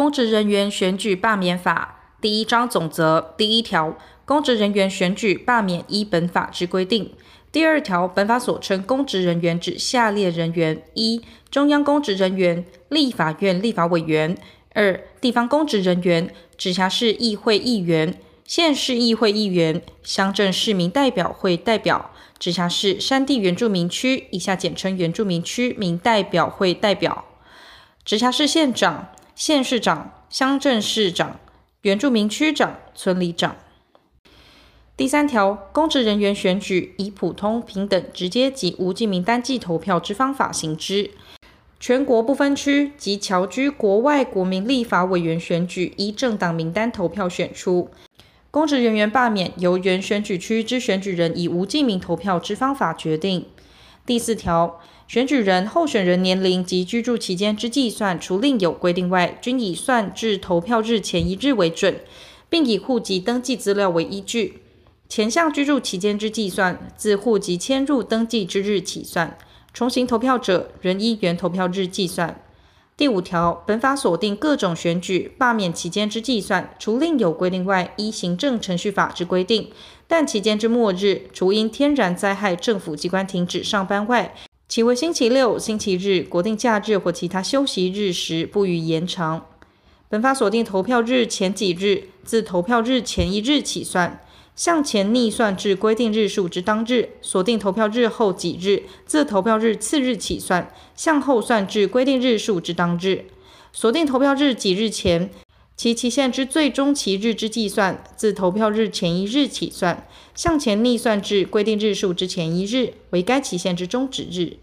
公职人员选举罢免法第一章总则第一条，公职人员选举罢免依本法之规定。第二条，本法所称公职人员指下列人员：一、中央公职人员，立法院立法委员；二、地方公职人员，直辖市议会议员、县市议会议员、乡镇市民代表会代表、直辖市山地原住民区（以下简称原住民区）民代表会代表、直辖市县长。县市长、乡镇市长、原住民区长、村里长。第三条，公职人员选举以普通、平等、直接及无记名单记投票之方法行之。全国不分区及侨居国外国民立法委员选举依政党名单投票选出。公职人员罢免由原选举区之选举人以无记名投票之方法决定。第四条。选举人候选人年龄及居住期间之计算，除另有规定外，均以算至投票日前一日为准，并以户籍登记资料为依据。前项居住期间之计算，自户籍迁入登记之日起算；重行投票者，仍依原投票日计算。第五条，本法所定各种选举罢免期间之计算，除另有规定外，依行政程序法之规定。但期间之末日，除因天然灾害政府机关停止上班外，其为星期六、星期日、国定假日或其他休息日时，不予延长。本法所定投票日前几日，自投票日前一日起算，向前逆算至规定日数之当日；锁定投票日后几日，自投票日次日起算，向后算至规定日数之当日；锁定投票日几日前，其期限之最终期日之计算，自投票日前一日起算，向前逆算至规定日数之前一日，为该期限之终止日。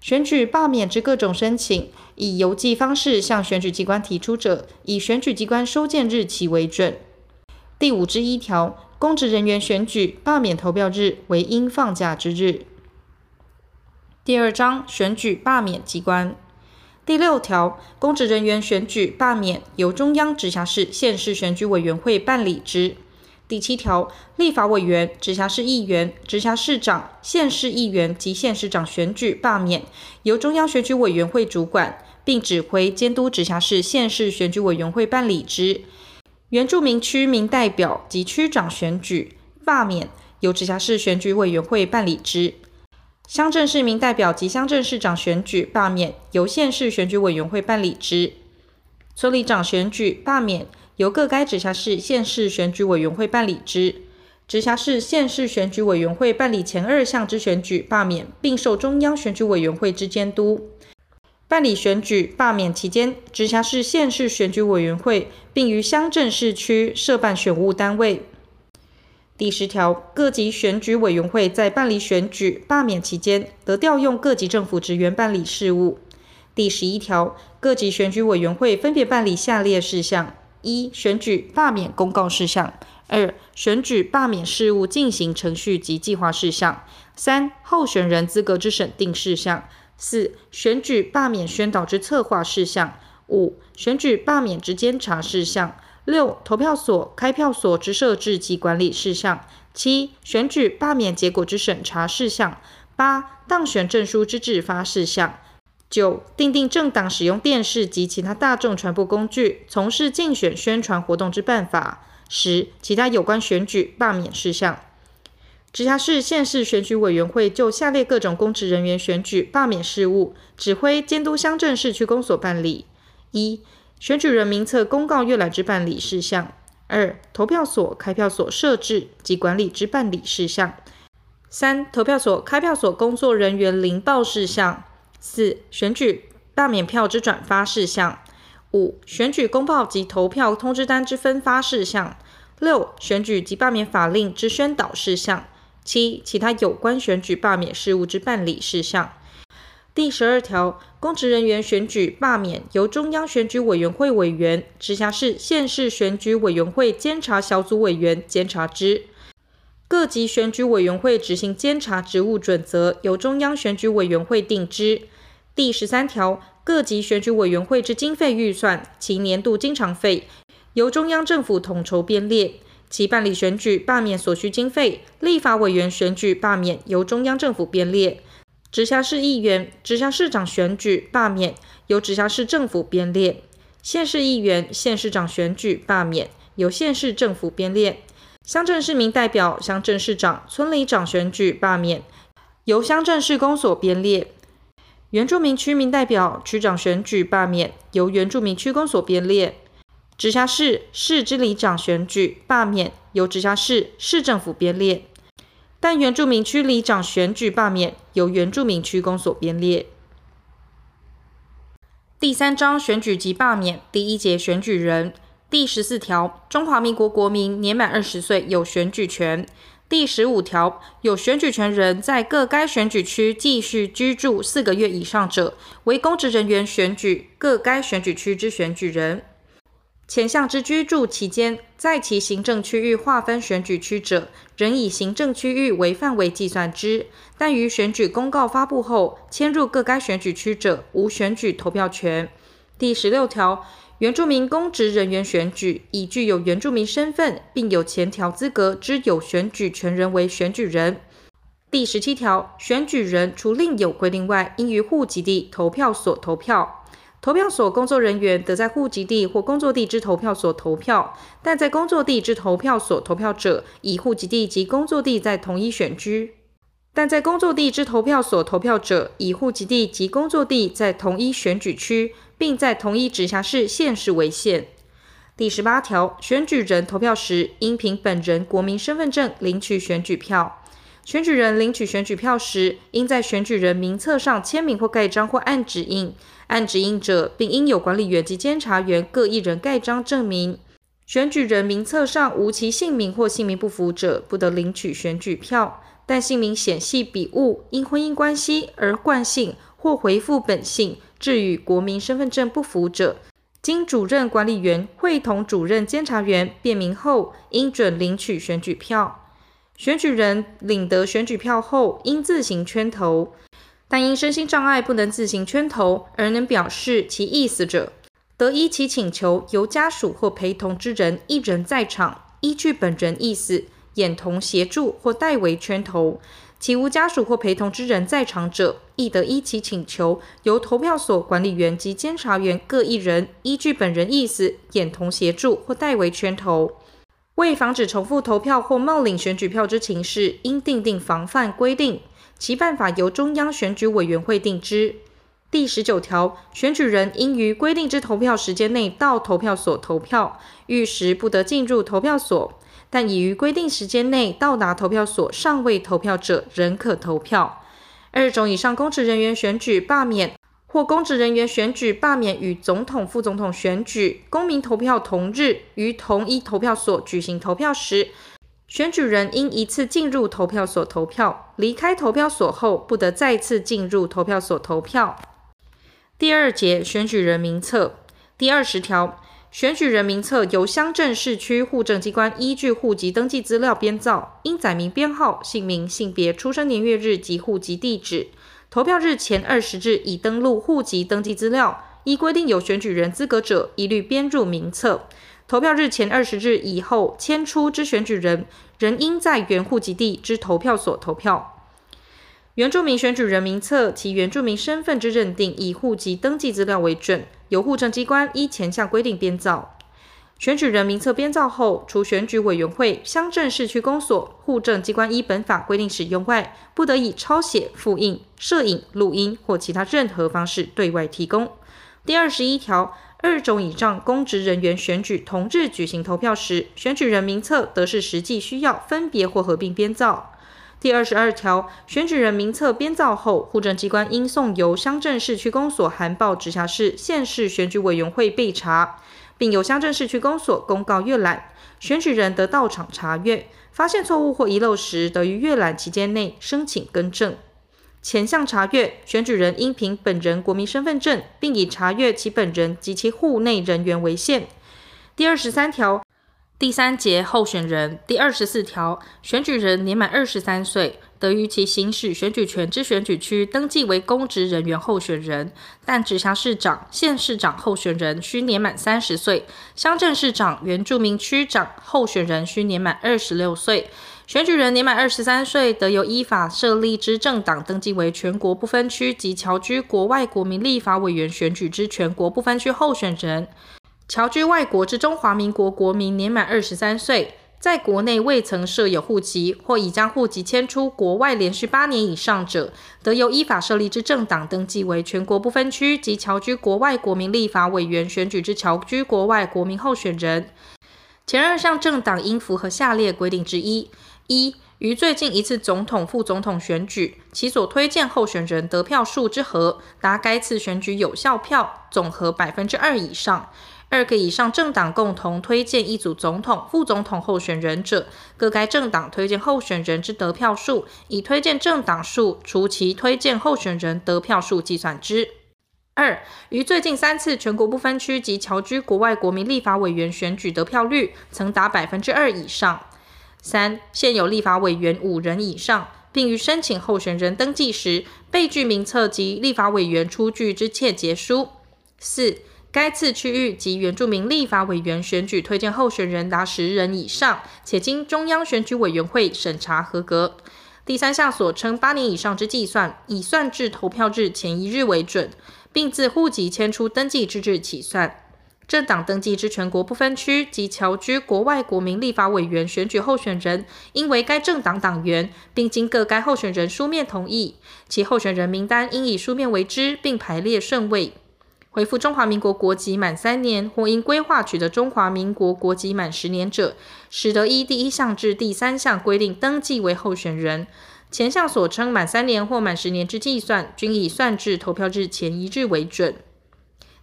选举罢免之各种申请，以邮寄方式向选举机关提出者，以选举机关收件日期为准。第五之一条，公职人员选举罢免投票日为应放假之日。第二章选举罢免机关。第六条，公职人员选举罢免由中央直辖市、县市选举委员会办理之。第七条，立法委员、直辖市议员、直辖市长、县市议员及县市长选举罢免由中央选举委员会主管，并指挥监督直辖市、县市选举委员会办理之。原住民区民代表及区长选举罢免由直辖市选举委员会办理之。乡镇市民代表及乡镇市长选举罢免，由县市选举委员会办理之；村里长选举罢免，由各该直辖市、县市选举委员会办理之。直辖市、县市选举委员会办理前二项之选举罢免，并受中央选举委员会之监督。办理选举罢免期间，直辖市、县市选举委员会并于乡镇市区设办选务单位。第十条，各级选举委员会在办理选举罢免期间，得调用各级政府职员办理事务。第十一条，各级选举委员会分别办理下列事项：一、选举罢免公告事项；二、选举罢免事务进行程序及计划事项；三、候选人资格之审定事项；四、选举罢免宣导之策划事项；五、选举罢免之监察事项。六、投票所、开票所之设置及管理事项；七、选举罢免结果之审查事项；八、当选证书之制发事项；九、订定政党使用电视及其他大众传播工具从事竞选宣传活动之办法；十、其他有关选举罢免事项。直辖市、县市选举委员会就下列各种公职人员选举罢免事务，指挥监督乡镇市区公所办理：一、选举人名册公告阅览之办理事项；二、投票所、开票所设置及管理之办理事项；三、投票所、开票所工作人员领报事项；四、选举罢免票之转发事项；五、选举公报及投票通知单之分发事项；六、选举及罢免法令之宣导事项；七、其他有关选举罢免事务之办理事项。第十二条，公职人员选举罢免由中央选举委员会委员、直辖市、县市选举委员会监察小组委员监察之。各级选举委员会执行监察职务准则由中央选举委员会定之。第十三条，各级选举委员会之经费预算，其年度经常费由中央政府统筹编列，其办理选举罢免所需经费，立法委员选举罢免由中央政府编列。直辖市议员、直辖市长选举罢免由直辖市政府编列，县市议员、县市长选举罢免，由县市政府编列；乡镇市民代表、乡镇市长、村里长选举罢免，由乡镇市公所编列；原住民区民代表、区长选举罢免，由原住民区公所编列；直辖市市之里长选举罢免，由直辖市市政府编列；但原住民区里长选举罢免，由原住民区公所编列。第三章选举及罢免第一节选举人第十四条，中华民国国民年满二十岁有选举权。第十五条，有选举权人在各该选举区继续居住四个月以上者，为公职人员选举各该选举区之选举人。前项之居住期间，在其行政区域划分选举区者，仍以行政区域为范围计算之；但于选举公告发布后迁入各该选举区者，无选举投票权。第十六条，原住民公职人员选举，以具有原住民身份并有前条资格之有选举权人为选举人。第十七条，选举人除另有规定外，应于户籍地投票所投票。投票所工作人员得在户籍地或工作地之投票所投票，但在工作地之投票所投票者，以户籍地及工作地在同一选区；但在工作地之投票所投票者，以户籍地及工作地在同一选举区，并在同一直辖市县市为限。第十八条，选举人投票时，应凭本人国民身份证领取选举票。选举人领取选举票时，应在选举人名册上签名或盖章或按指印。按指引者，并应有管理员及监察员各一人盖章证明。选举人名册上无其姓名或姓名不符者，不得领取选举票。但姓名显系笔误，因婚姻关系而换姓或回复本姓，致与国民身份证不符者，经主任管理员会同主任监察员辨明后，应准领取选举票。选举人领得选举票后，应自行圈投。但因身心障碍不能自行圈投而能表示其意思者，得依其请求由家属或陪同之人一人在场，依据本人意思，眼同协助或代为圈投。其无家属或陪同之人在场者，亦得依其请求由投票所管理员及监察员各一人依据本人意思，眼同协助或代为圈投。为防止重复投票或冒领选举票之情事，应订定防范规定。其办法由中央选举委员会定之。第十九条，选举人应于规定之投票时间内到投票所投票，逾时不得进入投票所。但已于规定时间内到达投票所尚未投票者，仍可投票。二种以上公职人员选举罢免，或公职人员选举罢免与总统、副总统选举公民投票同日，于同一投票所举行投票时，选举人应一次进入投票所投票，离开投票所后不得再次进入投票所投票。第二节选举人名册第二十条，选举人名册由乡镇市区户政机关依据户籍登记资料编造，应载明编号、姓名、性别、出生年月日及户籍地址。投票日前二十日已登录户籍登记资料，依规定有选举人资格者，一律编入名册。投票日前二十日以后迁出之选举人，仍应在原户籍地之投票所投票。原住民选举人名册其原住民身份之认定，以户籍登记资料为准，由户政机关依前项规定编造。选举人名册编造后，除选举委员会、乡镇市区公所、户政机关依本法规定使用外，不得以抄写、复印、摄影、录音或其他任何方式对外提供。第二十一条。二种以上公职人员选举同日举行投票时，选举人名册得视实际需要分别或合并编造。第二十二条，选举人名册编造后，户政机关应送由乡镇市区公所函报直辖市、县市选举委员会备查，并由乡镇市区公所公告阅览。选举人得到场查阅，发现错误或遗漏时，得于阅览期间内申请更正。前项查阅，选举人应凭本人国民身份证，并以查阅其本人及其户内人员为限。第二十三条第三节候选人第二十四条，选举人年满二十三岁，得于其行使选举权之选举区登记为公职人员候选人，但直辖市长、县市长候选人需年满三十岁，乡镇市长、原住民区长候选人需年满二十六岁。选举人年满二十三岁，得由依法设立之政党登记为全国不分区及侨居国外国民立法委员选举之全国不分区候选人。侨居外国之中华民国国民年满二十三岁，在国内未曾设有户籍或已将户籍迁出国外连续八年以上者，得由依法设立之政党登记为全国不分区及侨居国外国民立法委员选举之侨居国外国民候选人。前二项政党应符合下列规定之一。一、于最近一次总统、副总统选举，其所推荐候选人得票数之和，达该次选举有效票总和百分之二以上。二个以上政党共同推荐一组总统、副总统候选人者，各该政党推荐候选人之得票数，以推荐政党数除其推荐候选人得票数计算之。二、于最近三次全国不分区及侨居国外国民立法委员选举得票率曾达百分之二以上。三、现有立法委员五人以上，并于申请候选人登记时备具名册及立法委员出具之切结书。四、该次区域及原住民立法委员选举推荐候选人达十人以上，且经中央选举委员会审查合格。第三项所称八年以上之计算，以算至投票日前一日为准，并自户籍迁出登记之日起算。政党登记之全国不分区及侨居国外国民立法委员选举候选人，应为该政党党员，并经各该候选人书面同意。其候选人名单应以书面为之，并排列顺位。回复中华民国国籍满三年，或因规划取得中华民国国籍满十年者，始得依第一项至第三项规定登记为候选人。前项所称满三年或满十年之计算，均以算至投票日前一日为准。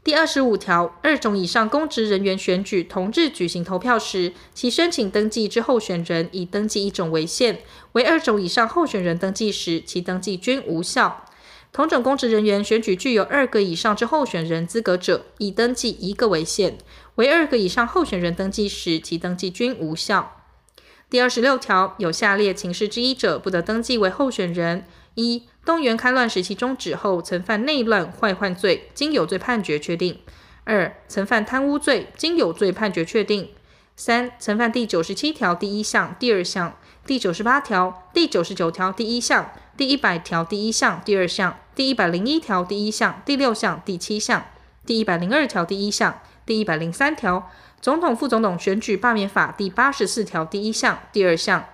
第二十五条，二种以上公职人员选举同日举行投票时，其申请登记之候选人以登记一种为限；为二种以上候选人登记时，其登记均无效。同种公职人员选举具有二个以上之候选人资格者，以登记一个为限；为二个以上候选人登记时，其登记均无效。第二十六条，有下列情事之一者，不得登记为候选人：一、动员戡乱时期终止后，曾犯内乱坏患罪，经有罪判决确定；二、曾犯贪污罪，经有罪判决确定；三、曾犯第九十七条第一项、第二项、第九十八条、第九十九条第一项、第一百条第一项、第二项、第一百零一条第一项、第六项、第七项、第一百零二条第一项、第一百零三条、总统、副总统选举罢免法第八十四条第一项、第二项、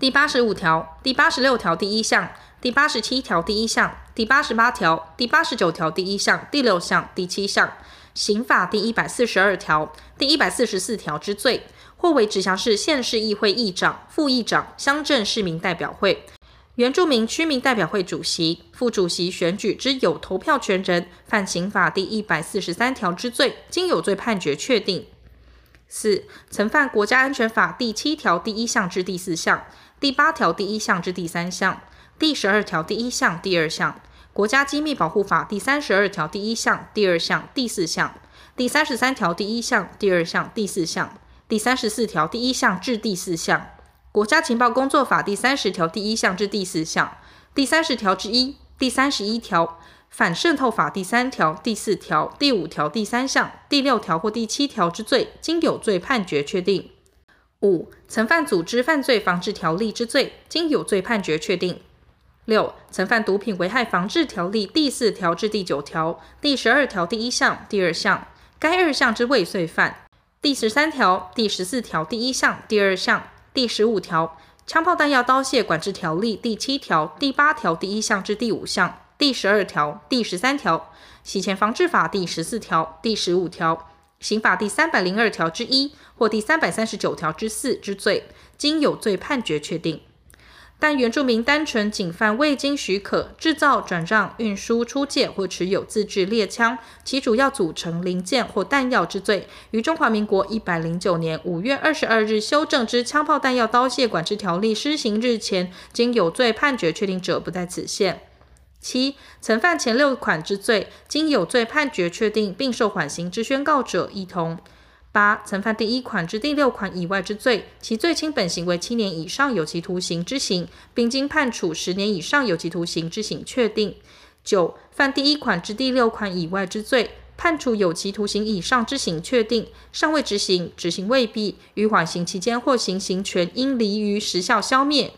第八十五条、第八十六条第一项。第八十七条第一项、第八十八条、第八十九条第一项、第六项、第七项，刑法第一百四十二条、第一百四十四条之罪，或为直辖市县市议会议长、副议长、乡镇市民代表会、原住民区民代表会主席、副主席选举之有投票权人，犯刑法第一百四十三条之罪，经有罪判决确定。四、曾犯国家安全法第七条第一项至第四项、第八条第一项至第三项。第十二条第一项、第二项，国家机密保护法第三十二条第一项、第二项、第四项，第三十三条第一项、第二项、第四项，第三十四条第一项至第四项，国家情报工作法第三十条第一项至第四项，第三十条之一、第三十一条，反渗透法第三条、第四条、第五条第三项、第六条或第七条之罪，经有罪判决确定。五、曾犯组织犯罪防治条例之罪，经有罪判决确定。六、曾犯毒品危害防治条例第四条至第九条、第十二条第一项、第二项，该二项之未遂犯；第十三条、第十四条第一项、第二项、第十五条，枪炮弹药刀械管制条例第七条、第八条第一项至第五项、第十二条、第十三条，洗钱防治法第十四条、第十五条，刑法第三百零二条之一或第三百三十九条之四之罪，经有罪判决确定。但原住民单纯仅犯未经许可制造、转让、运输、出借或持有自制猎枪，其主要组成零件或弹药之罪，于中华民国一百零九年五月二十二日修正之枪炮弹药刀械管制条例施行日前，经有罪判决确定者，不在此限。七、曾犯前六款之罪，经有罪判决确定并受缓刑之宣告者，一同。八、曾犯第一款至第六款以外之罪，其最轻本刑为七年以上有期徒刑之刑，并经判处十年以上有期徒刑之刑确定。九、犯第一款至第六款以外之罪，判处有期徒刑以上之刑确定，尚未执行，执行未毕，于缓刑期间或行刑权应离于时效消灭。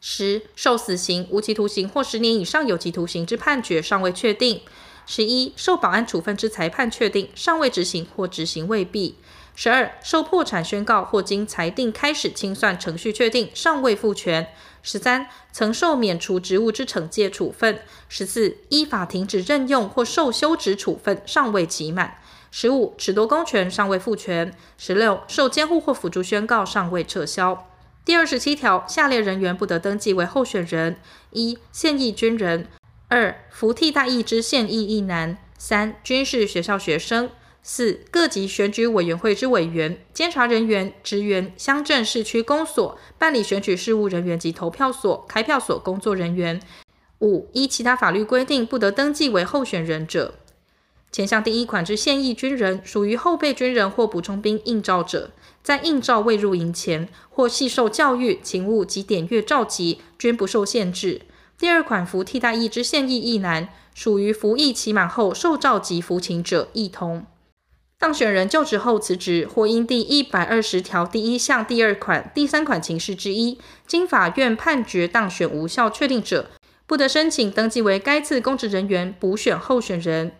十、受死刑、无期徒刑或十年以上有期徒刑之判决尚未确定。十一、受保安处分之裁判确定，尚未执行或执行未毕。十二、受破产宣告或经裁定开始清算程序确定，尚未复权。十三、曾受免除职务之惩戒处分。十四、依法停止任用或受休职处分，尚未期满。十五、褫夺公权尚未复权。十六、受监护或辅助宣告尚未撤销。第二十七条，下列人员不得登记为候选人：一、现役军人；二、服替代役之现役役男；三、军事学校学生。四、各级选举委员会之委员、监察人员、职员、乡镇市区公所、办理选举事务人员及投票所、开票所工作人员。五、依其他法律规定不得登记为候选人者。前项第一款之现役军人，属于后备军人或补充兵应召者，在应召未入营前或系受教育、勤务及点阅召集，均不受限制。第二款服替代役之现役役男，属于服役期满后受召集服勤者，亦同。当选人就职后辞职，或因第一百二十条第一项第二款、第三款情事之一，经法院判决当选无效确定者，不得申请登记为该次公职人员补选候选人。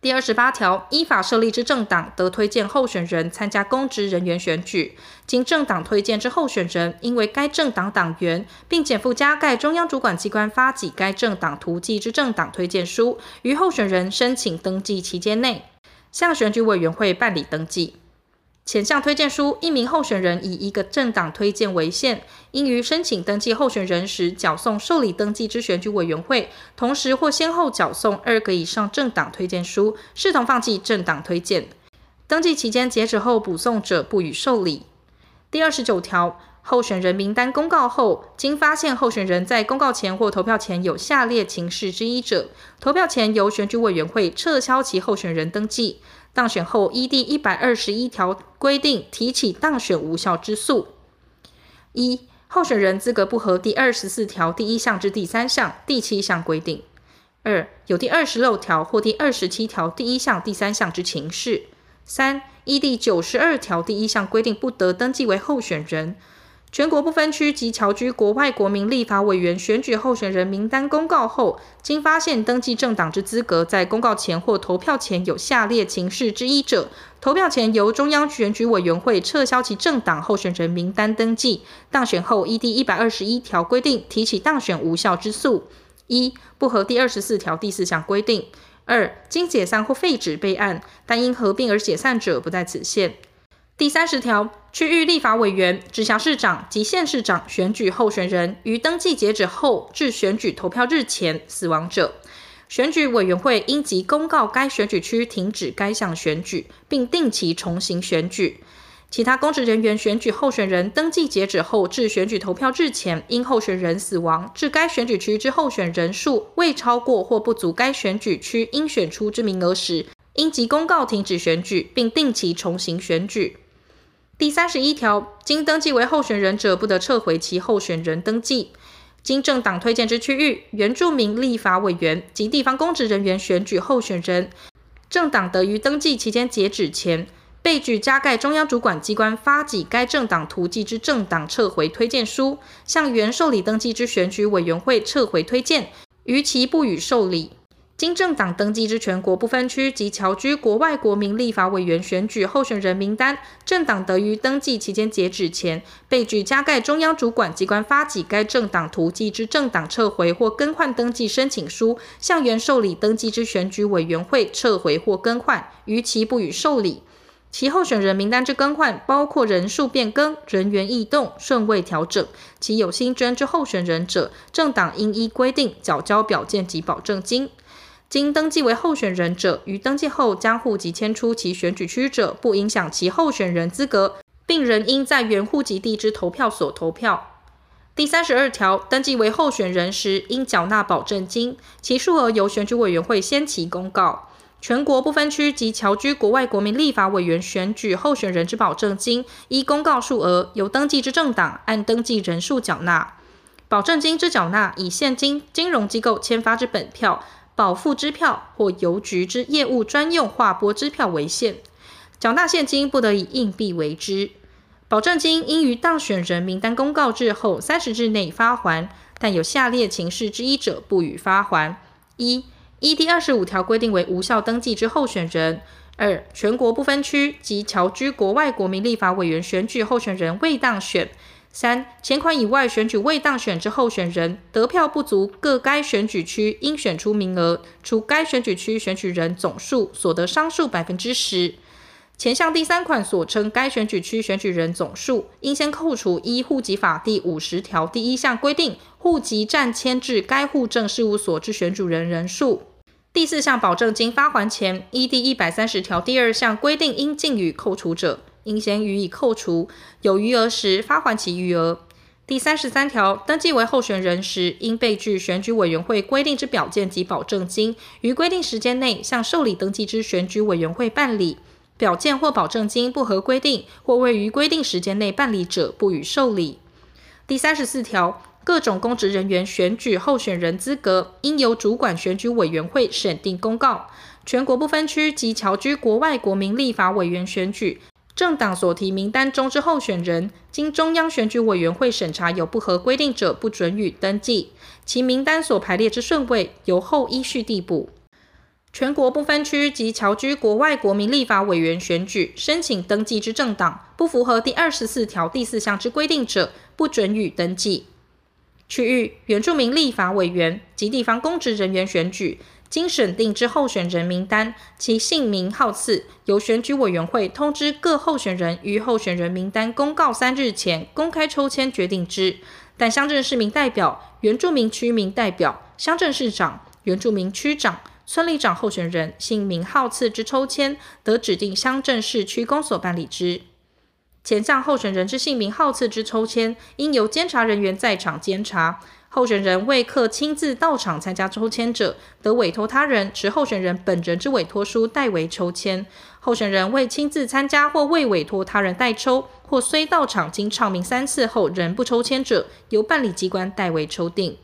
第二十八条，依法设立之政党得推荐候选人参加公职人员选举，经政党推荐之候选人，应为该政党党员，并检附加盖中央主管机关发给该政党图记之政党推荐书，于候选人申请登记期间内。向选举委员会办理登记。前项推荐书，一名候选人以一个政党推荐为限，应于申请登记候选人时缴送受理登记之选举委员会，同时或先后缴送二个以上政党推荐书，视同放弃政党推荐。登记期间截止后补送者，不予受理。第二十九条。候选人名单公告后，经发现候选人在公告前或投票前有下列情事之一者，投票前由选举委员会撤销其候选人登记，当选后依第一百二十一条规定提起当选无效之诉。一、候选人资格不合第二十四条第一项之第三项、第七项规定；二、有第二十六条或第二十七条第一项、第三项之情事；三、依第九十二条第一项规定不得登记为候选人。全国不分区及侨居国外国民立法委员选举候选人名单公告后，经发现登记政党之资格在公告前或投票前有下列情事之一者，投票前由中央选举委员会撤销其政党候选人名单登记，当选后依第一百二十一条规定提起当选无效之诉：一、不合第二十四条第四项规定；二、经解散或废止备案，但因合并而解散者不在此限。第三十条，区域立法委员、直辖市长及县市长选举候选人于登记截止后至选举投票日前死亡者，选举委员会应即公告该选举区停止该项选举，并定期重新选举。其他公职人员选举候选人登记截止后至选举投票日前，因候选人死亡，致该选举区之候选人数未超过或不足该选举区应选出之名额时，应即公告停止选举，并定期重新选举。第三十一条，经登记为候选人者，不得撤回其候选人登记。经政党推荐之区域，原住民立法委员及地方公职人员选举候选人，政党得于登记期间截止前，备具加盖中央主管机关发给该政党图记之政党撤回推荐书，向原受理登记之选举委员会撤回推荐，逾期不予受理。经政党登记之全国不分区及侨居国外国民立法委员选举候选人名单，政党得于登记期间截止前，备具加盖中央主管机关发给该政党图记之政党撤回或更换登记申请书，向原受理登记之选举委员会撤回或更换，逾期不予受理。其候选人名单之更换，包括人数变更、人员异动、顺位调整。其有新增之候选人者，政党应依规定缴交表见及保证金。经登记为候选人者，于登记后将户籍迁出其选举区者，不影响其候选人资格，并仍应在原户籍地之投票所投票。第三十二条，登记为候选人时，应缴纳保证金，其数额由选举委员会先期公告。全国不分区及侨居国外国民立法委员选举候选人之保证金，依公告数额，由登记之政党按登记人数缴纳。保证金之缴纳，以现金金融机构签发之本票。保付支票或邮局之业务专用划拨支票为限。缴纳现金不得以硬币为之。保证金应于当选人名单公告日后三十日内发还，但有下列情事之一者，不予发还：一、依第二十五条规定为无效登记之候选人；二、全国不分区及侨居国外国民立法委员选举候选人未当选。三、前款以外选举未当选之候选人，得票不足各该选举区应选出名额，除该选举区选举人总数所得商数百分之十。前项第三款所称该选举区选举人总数，应先扣除依户籍法第五十条第一项规定，户籍暂迁至该户政事务所之选举人人数。第四项保证金发还前，依第一百三十条第二项规定应尽予扣除者。应先予以扣除，有余额时发还其余额。第三十三条，登记为候选人时，应备具选举委员会规定之表件及保证金，于规定时间内向受理登记之选举委员会办理。表件或保证金不合规定，或未于规定时间内办理者，不予受理。第三十四条，各种公职人员选举候选人资格，应由主管选举委员会审定公告。全国不分区及侨居国外国民立法委员选举。政党所提名单中之候选人，经中央选举委员会审查有不合规定者，不准予登记。其名单所排列之顺位，由后依序递补。全国不分区及侨居国外国民立法委员选举申请登记之政党，不符合第二十四条第四项之规定者，不准予登记。区域原住民立法委员及地方公职人员选举。经审定之候选人名单，其姓名号次由选举委员会通知各候选人于候选人名单公告三日前公开抽签决定之。但乡镇市民代表、原住民区民代表、乡镇市长、原住民区长、村里长候选人姓名号次之抽签，得指定乡镇市区公所办理之。前项候选人之姓名号次之抽签，应由监察人员在场监察。候选人未克亲自到场参加抽签者，得委托他人持候选人本人之委托书代为抽签。候选人未亲自参加或未委托他人代抽，或虽到场经唱名三次后仍不抽签者，由办理机关代为抽定。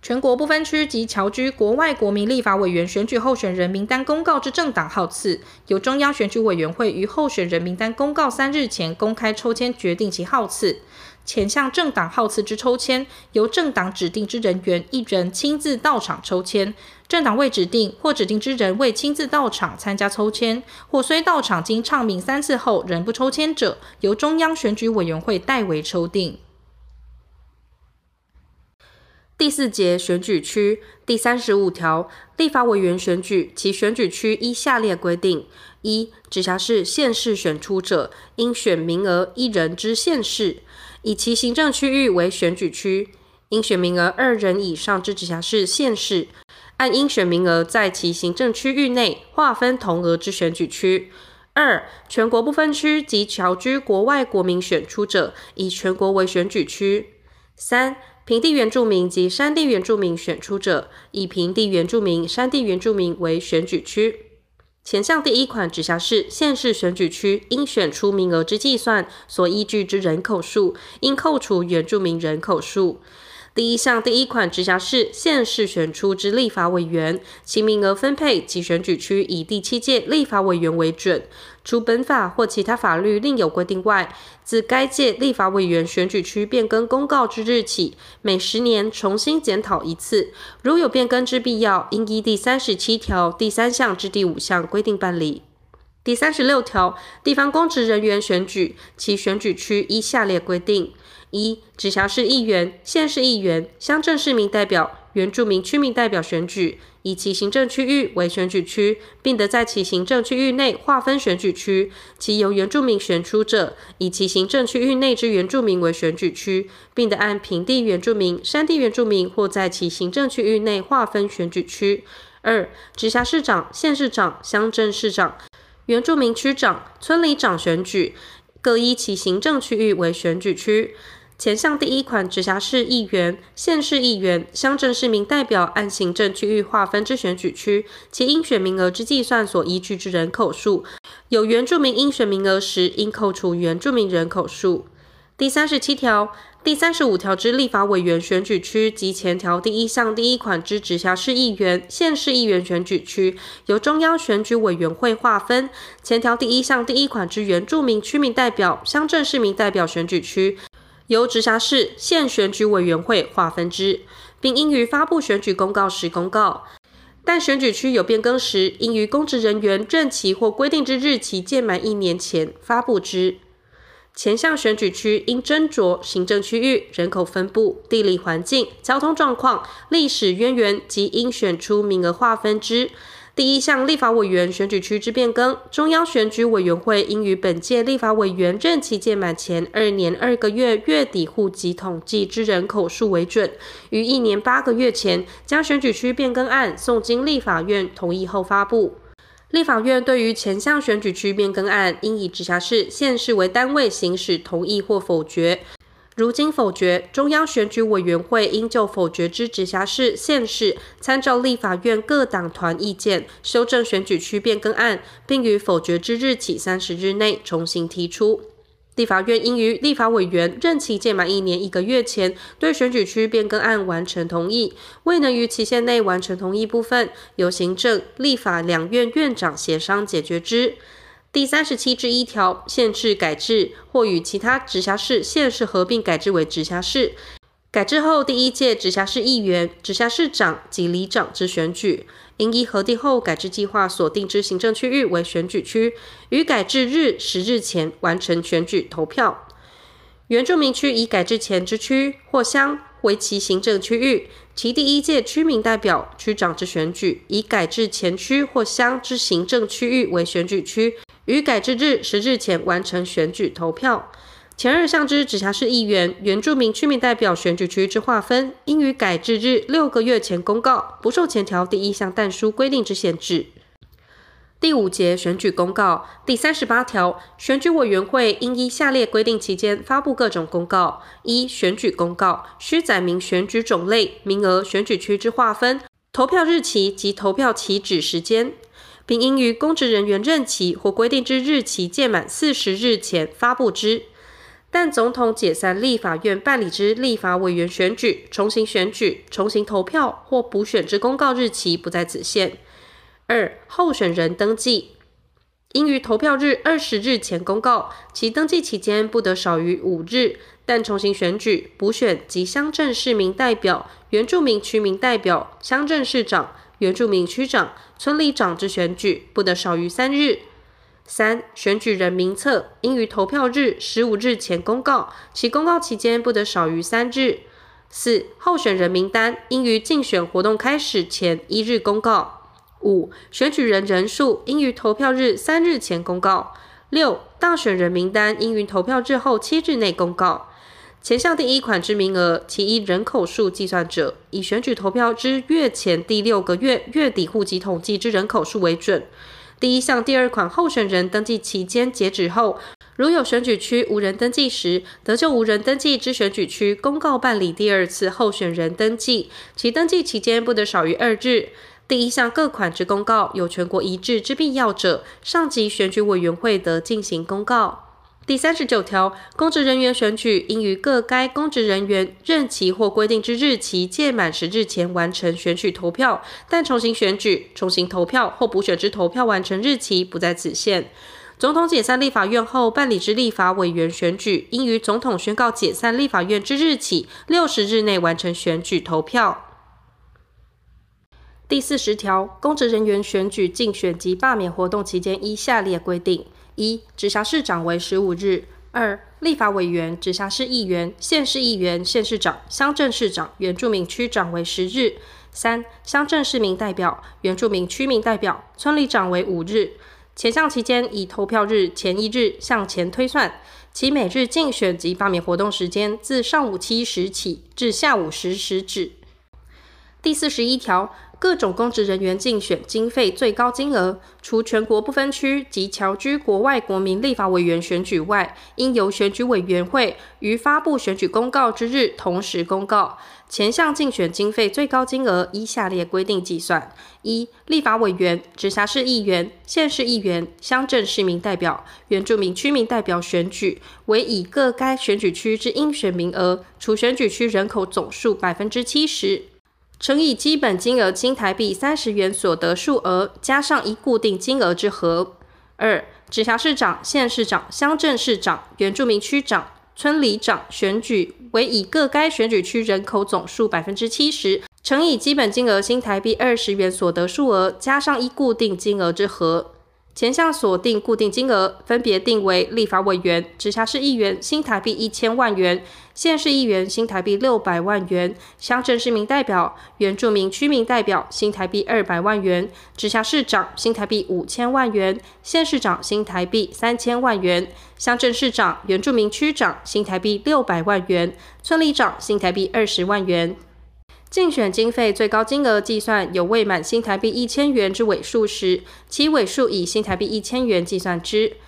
全国不分区及侨居国外国民立法委员选举候选人名单公告之政党号次，由中央选举委员会于候选人名单公告三日前公开抽签决定其号次。前向政党号次之抽签，由政党指定之人员一人亲自到场抽签；政党未指定或指定之人未亲自到场参加抽签，或虽到场经唱名三次后仍不抽签者，由中央选举委员会代为抽定。第四节选举区第三十五条，立法委员选举，其选举区依下列规定：一、直辖市县市选出者，应选名额一人之县市。以其行政区域为选举区，应选名额二人以上之直辖市、县市，按应选名额在其行政区域内划分同额之选举区。二、全国不分区及侨居国外国民选出者，以全国为选举区。三、平地原住民及山地原住民选出者，以平地原住民、山地原住民为选举区。前项第一款直辖市、县市选举区应选出名额之计算所依据之人口数，应扣除原住民人口数。第一项第一款直辖市、县市选出之立法委员，其名额分配及选举区以第七届立法委员为准。除本法或其他法律另有规定外，自该届立法委员选举区变更公告之日起，每十年重新检讨一次。如有变更之必要，应依第三十七条第三项至第五项规定办理。第三十六条，地方公职人员选举，其选举区依下列规定。一、直辖市议员、县市议员、乡镇市民代表、原住民区民代表选举，以其行政区域为选举区，并得在其行政区域内划分选举区。其由原住民选出者，以其行政区域内之原住民为选举区，并得按平地原住民、山地原住民或在其行政区域内划分选举区。二、直辖市长、县市长、乡镇市长、原住民区长、村里长选举，各依其行政区域为选举区。前项第一款直辖市议员、县市议员、乡镇市民代表按行政区域划分之选举区，其应选名额之计算所依据之人口数，有原住民应选名额时，应扣除原住民人口数。第三十七条，第三十五条之立法委员选举区及前条第一项第一款之直辖市议员、县市议员选举区，由中央选举委员会划分；前条第一项第一款之原住民区民代表、乡镇市民代表选举区，由直辖市、县选举委员会划分之，并应于发布选举公告时公告。但选举区有变更时，应于公职人员任期或规定之日期届满一年前发布之。前项选举区应斟酌行政区域、人口分布、地理环境、交通状况、历史渊源及应选出名额划分之。第一项立法委员选举区之变更，中央选举委员会应于本届立法委员任期届满前二年二个月月底户籍统计之人口数为准，于一年八个月前将选举区变更案送经立法院同意后发布。立法院对于前项选举区变更案，应以直辖市、县市为单位行使同意或否决。如经否决，中央选举委员会应就否决之直辖市、县市，参照立法院各党团意见，修正选举区变更案，并于否决之日起三十日内重新提出。立法院应于立法委员任期届满一年一个月前，对选举区变更案完成同意；未能于期限内完成同意部分，由行政、立法两院院长协商解决之。第三十七之一条，县市改制或与其他直辖市、县市合并改制为直辖市。改制后，第一届直辖市议员、直辖市长及里长之选举，应依核定后改制计划所定之行政区域为选举区，于改制日十日前完成选举投票。原住民区已改制前之区或乡为其行政区域，其第一届区民代表、区长之选举，以改制前区或乡之行政区域为选举区，于改制日十日前完成选举投票。前二项之直辖市议员、原住民区民代表选举区之划分，应于改制日六个月前公告，不受前条第一项但书规定之限制。第五节选举公告第三十八条，选举委员会应依下列规定期间发布各种公告：一、选举公告需载明选举种类、名额、选举区之划分、投票日期及投票起止时间，并应于公职人员任期或规定之日期届满四十日前发布之。但总统解散立法院办理之立法委员选举、重新选举、重新投票或补选之公告日期不在此限。二、候选人登记应于投票日二十日前公告，其登记期间不得少于五日。但重新选举、补选及乡镇市民代表、原住民区民代表、乡镇市长、原住民区长、村里长之选举不得少于三日。三、选举人名册应于投票日十五日前公告，其公告期间不得少于三日。四、候选人名单应于竞选活动开始前一日公告。五、选举人人数应于投票日三日前公告。六、当选人名单应于投票日后七日内公告。前项第一款之名额，其依人口数计算者，以选举投票之月前第六个月月底户籍统计之人口数为准。第一项第二款候选人登记期间截止后，如有选举区无人登记时，得就无人登记之选举区公告办理第二次候选人登记，其登记期间不得少于二日。第一项各款之公告有全国一致之必要者，上级选举委员会得进行公告。第三十九条，公职人员选举应于各该公职人员任期或规定之日期届满十日前完成选举投票，但重新选举、重新投票或补选之投票完成日期不在此限。总统解散立法院后办理之立法委员选举，应于总统宣告解散立法院之日起六十日内完成选举投票。第四十条，公职人员选举竞选及罢免活动期间依下列规定。一、直辖市长为十五日；二、立法委员、直辖市议员、县市议员、县市长、乡镇市长、原住民区长为十日；三、乡镇市民代表、原住民区民代表、村里长为五日。前项期间以投票日前一日向前推算，其每日竞选及罢免活动时间自上午七时起至下午十时止。第四十一条，各种公职人员竞选经费最高金额，除全国不分区及侨居国外国民立法委员选举外，应由选举委员会于发布选举公告之日同时公告。前项竞选经费最高金额依下列规定计算：一、立法委员、直辖市议员、县市议员、乡镇市民代表、原住民居民代表选举，为以各该选举区之应选名额除选举区人口总数百分之七十。乘以基本金额新台币三十元所得数额，加上一固定金额之和。二、直辖市长、县市长、乡镇市长、原住民区长、村里长选举，为以各该选举区人口总数百分之七十，乘以基本金额新台币二十元所得数额，加上一固定金额之和。前项锁定固定金额，分别定为立法委员、直辖市议员新台币一千万元，县市议员新台币六百万元，乡镇市民代表、原住民区民代表新台币二百万元，直辖市长新台币五千万元，县市长新台币三千万元，乡镇市长、原住民区长新台币六百万元，村里长新台币二十万元。竞选经费最高金额计算有未满新台币一千元之尾数时，其尾数以新台币一千元计算之。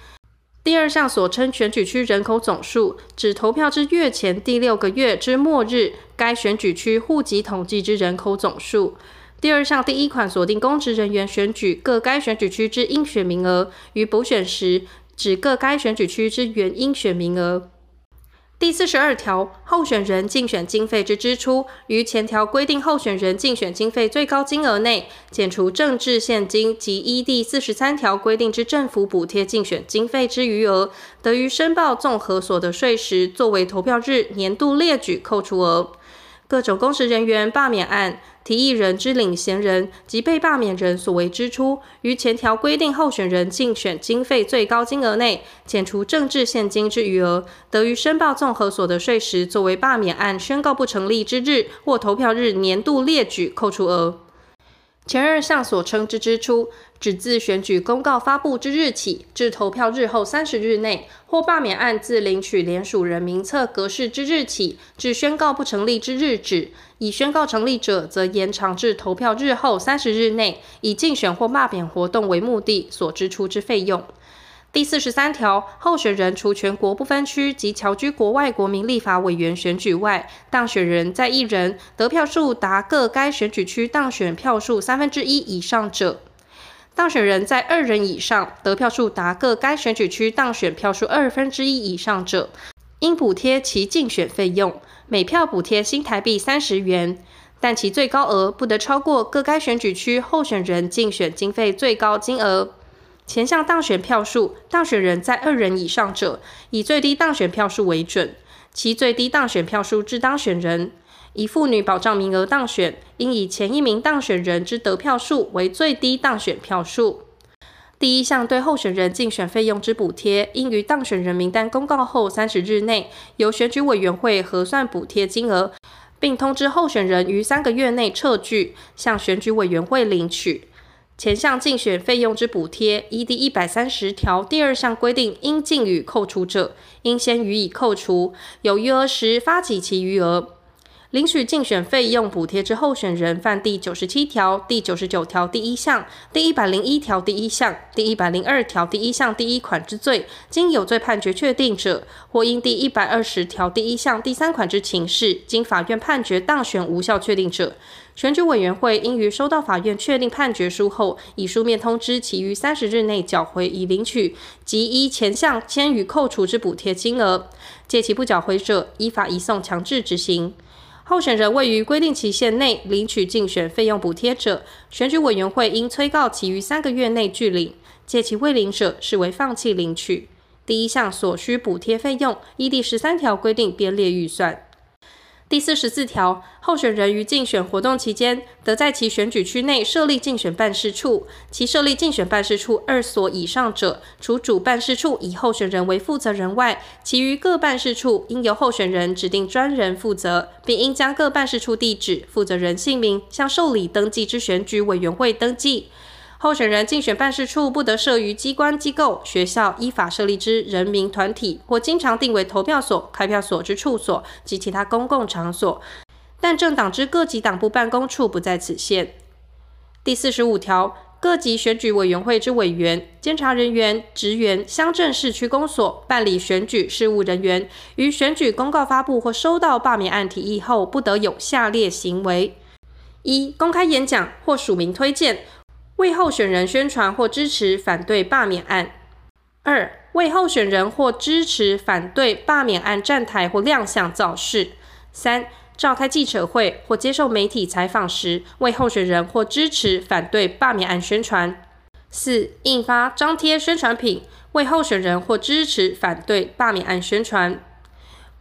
第二项所称选举区人口总数，指投票之月前第六个月之末日，该选举区户籍统计之人口总数。第二项第一款锁定公职人员选举各该选举区之应选名额，于补选时指各该选举区之原应选名额。第四十二条，候选人竞选经费之支出，于前条规定候选人竞选经费最高金额内，减除政治献金及依第四十三条规定之政府补贴竞选经费之余额，得于申报综合所得税时，作为投票日年度列举扣除额。各种公职人员罢免案。提议人之领衔人及被罢免人所为支出，于前条规定候选人竞选经费最高金额内，减除政治献金之余额，得于申报综合所得税时，作为罢免案宣告不成立之日或投票日年度列举扣除额。前二项所称之支出，指自选举公告发布之日起至投票日后三十日内，或罢免案自领取联署人名册格式之日起至宣告不成立之日止，已宣告成立者，则延长至投票日后三十日内，以竞选或罢免活动为目的所支出之费用。第四十三条，候选人除全国不分区及侨居国外国民立法委员选举外，当选人在一人得票数达各该选举区当选票数三分之一以上者；当选人在二人以上得票数达各该选举区当选票数二分之一以上者，应补贴其竞选费用，每票补贴新台币三十元，但其最高额不得超过各该选举区候选人竞选经费最高金额。前项当选票数，当选人在二人以上者，以最低当选票数为准。其最低当选票数之当选人，以妇女保障名额当选，应以前一名当选人之得票数为最低当选票数。第一项对候选人竞选费用之补贴，应于当选人名单公告后三十日内，由选举委员会核算补贴金额，并通知候选人于三个月内撤据，向选举委员会领取。前项竞选费用之补贴，依第一百三十条第二项规定，应尽予扣除者，应先予以扣除，有余额时发给其余额。领取竞选费用补贴之候选人，犯第九十七条、第九十九条第一项、第一百零一条第一项、第一百零二条第一项第一款之罪，经有罪判决确定者，或因第一百二十条第一项第三款之情事，经法院判决当选无效确定者，选举委员会应于收到法院确定判决书后，以书面通知其于三十日内缴回已领取及依前项先予扣除之补贴金额，借其不缴回者，依法移送强制执行。候选人未于规定期限内领取竞选费用补贴者，选举委员会应催告其于三个月内具领；借其未领者，视为放弃领取。第一项所需补贴费用，依第十三条规定编列预算。第四十四条，候选人于竞选活动期间，得在其选举区内设立竞选办事处。其设立竞选办事处二所以上者，除主办事处以候选人为负责人外，其余各办事处应由候选人指定专人负责，并应将各办事处地址、负责人姓名向受理登记之选举委员会登记。候选人竞选办事处不得设于机关、机构、学校依法设立之人民团体或经常定为投票所、开票所之处所及其他公共场所，但政党之各级党部办公处不在此限。第四十五条，各级选举委员会之委员、监察人员、职员、乡镇市区公所办理选举事务人员，于选举公告发布或收到罢免案提议后，不得有下列行为：一、公开演讲或署名推荐，为候选人宣传或支持反对罢免案；二、为候选人或支持反对罢免案站台或亮相造势；三、召开记者会或接受媒体采访时，为候选人或支持反对罢免案宣传；四、印发张贴宣传品，为候选人或支持反对罢免案宣传；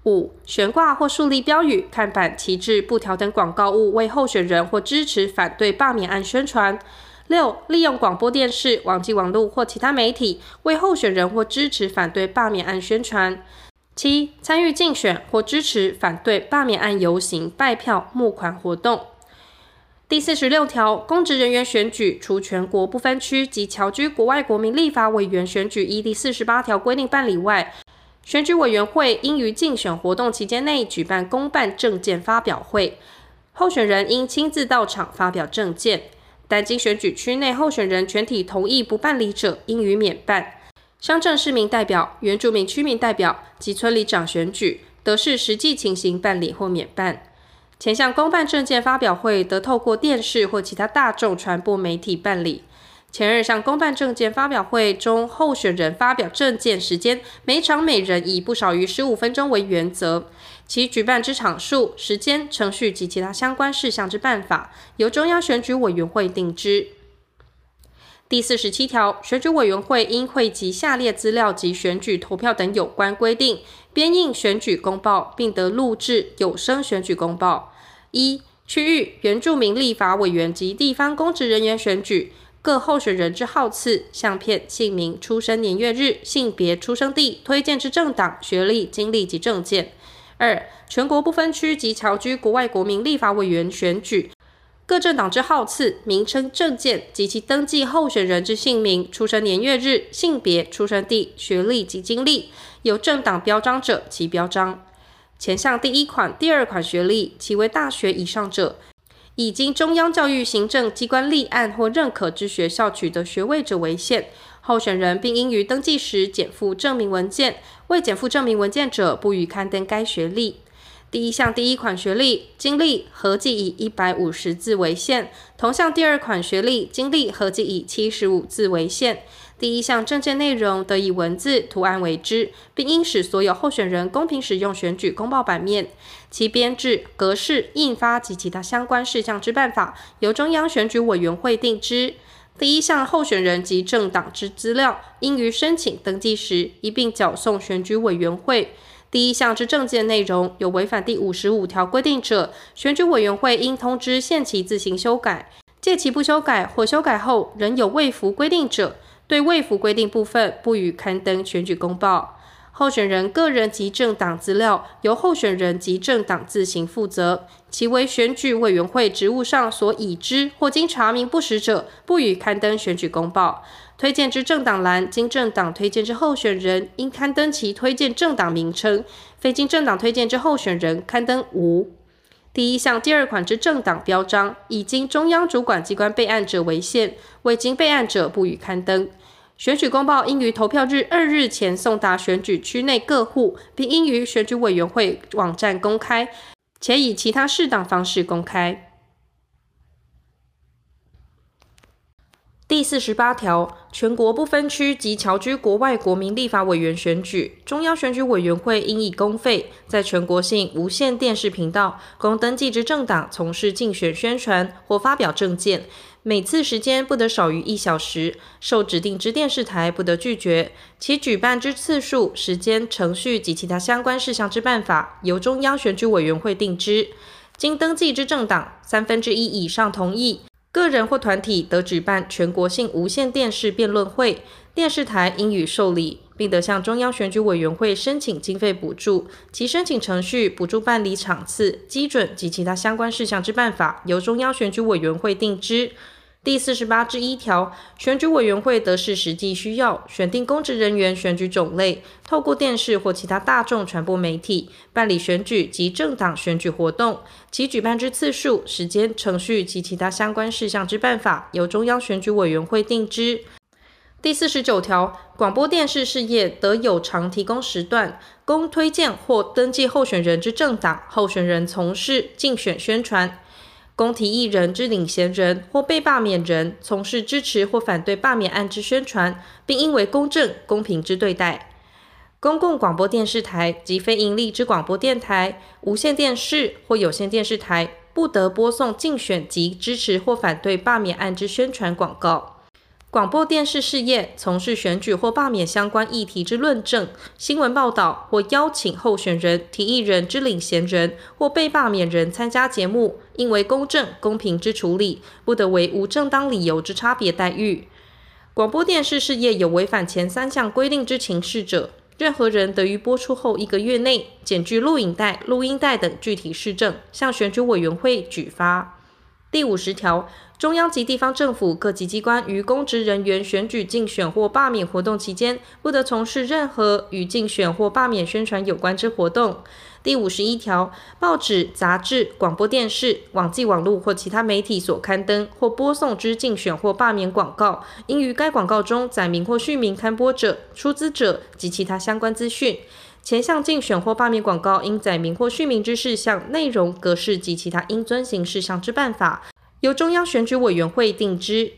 五、悬挂或树立标语、看板、旗帜、布条等广告物，为候选人或支持反对罢免案宣传；六、利用广播电视、网际网路或其他媒体，为候选人或支持反对罢免案宣传。七、参与竞选或支持反对罢免案游行、拜票、募款活动。第四十六条，公职人员选举，除全国不分区及侨居国外国民立法委员选举依第四十八条规定办理外，选举委员会应于竞选活动期间内举办公办证件发表会，候选人应亲自到场发表证件。但经选举区内候选人全体同意不办理者，应予免办。乡镇市民代表、原住民区民代表及村里长选举，得视实际情形办理或免办。前项公办证件发表会，得透过电视或其他大众传播媒体办理。前日向公办证件发表会中，候选人发表证件时间，每场每人以不少于十五分钟为原则。其举办之场数、时间、程序及其他相关事项之办法，由中央选举委员会定之。第四十七条，选举委员会应汇集下列资料及选举投票等有关规定，编印选举公报，并得录制有声选举公报。一、区域原住民立法委员及地方公职人员选举，各候选人之号次、相片、姓名、出生年月日、性别、出生地、推荐之政党、学历、经历及证件。二、全国不分区及侨居国外国民立法委员选举。各政党之号次、名称、政见及其登记候选人之姓名、出生年月日、性别、出生地、学历及经历，有政党标章者，其标章。前项第一款、第二款学历，其为大学以上者，已经中央教育行政机关立案或认可之学校取得学位者为限。候选人并应于登记时检附证明文件，未检附证明文件者，不予刊登该学历。第一项第一款学历、经历合计以一百五十字为限，同项第二款学历、经历合计以七十五字为限。第一项证件内容得以文字、图案为之，并应使所有候选人公平使用选举公报版面。其编制、格式、印发及其他相关事项之办法，由中央选举委员会定之。第一项候选人及政党之资料，应于申请登记时一并缴送选举委员会。第一项之证件内容有违反第五十五条规定者，选举委员会应通知限期自行修改；届期不修改或修改后仍有未符规定者，对未符规定部分不予刊登选举公报。候选人个人及政党资料由候选人及政党自行负责，其为选举委员会职务上所已知或经查明不实者，不予刊登选举公报。推荐之政党栏，经政党推荐之候选人，应刊登其推荐政党名称；非经政党推荐之候选人，刊登无。第一项第二款之政党标章，已经中央主管机关备案者为限，未经备案者不予刊登。选举公报应于投票日二日前送达选举区内各户，并应于选举委员会网站公开，且以其他适当方式公开。第四十八条，全国不分区及侨居国外国民立法委员选举，中央选举委员会应以公费，在全国性无线电视频道供登记之政党从事竞选宣传或发表政见，每次时间不得少于一小时，受指定之电视台不得拒绝。其举办之次数、时间、程序及其他相关事项之办法，由中央选举委员会定之。经登记之政党三分之一以上同意。个人或团体得举办全国性无线电视辩论会，电视台应予受理，并得向中央选举委员会申请经费补助。其申请程序、补助办理场次、基准及其他相关事项之办法，由中央选举委员会定之。第四十八之一条，选举委员会得视实际需要，选定公职人员选举种类，透过电视或其他大众传播媒体办理选举及政党选举活动，其举办之次数、时间、程序及其他相关事项之办法，由中央选举委员会定之。第四十九条，广播电视事业得有偿提供时段，供推荐或登记候选人之政党候选人从事竞选宣传。公提议人之领衔人或被罢免人从事支持或反对罢免案之宣传，并应为公正、公平之对待。公共广播电视台及非营利之广播电台、无线电视或有线电视台，不得播送竞选及支持或反对罢免案之宣传广告。广播电视事业从事选举或罢免相关议题之论证、新闻报道或邀请候选人、提议人之领衔人或被罢免人参加节目，应为公正、公平之处理，不得为无正当理由之差别待遇。广播电视事业有违反前三项规定之情事者，任何人得于播出后一个月内，检具录影带、录音带等具体事证，向选举委员会举发。第五十条。中央及地方政府各级机关于公职人员选举、竞选或罢免活动期间，不得从事任何与竞选或罢免宣传有关之活动。第五十一条，报纸、杂志、广播电视、网际网络或其他媒体所刊登或播送之竞选或罢免广告，应于该广告中载明或续明刊播者、出资者及其他相关资讯。前项竞选或罢免广告应载明或续明之事项、内容、格式及其他应遵行事项之办法。由中央选举委员会定之。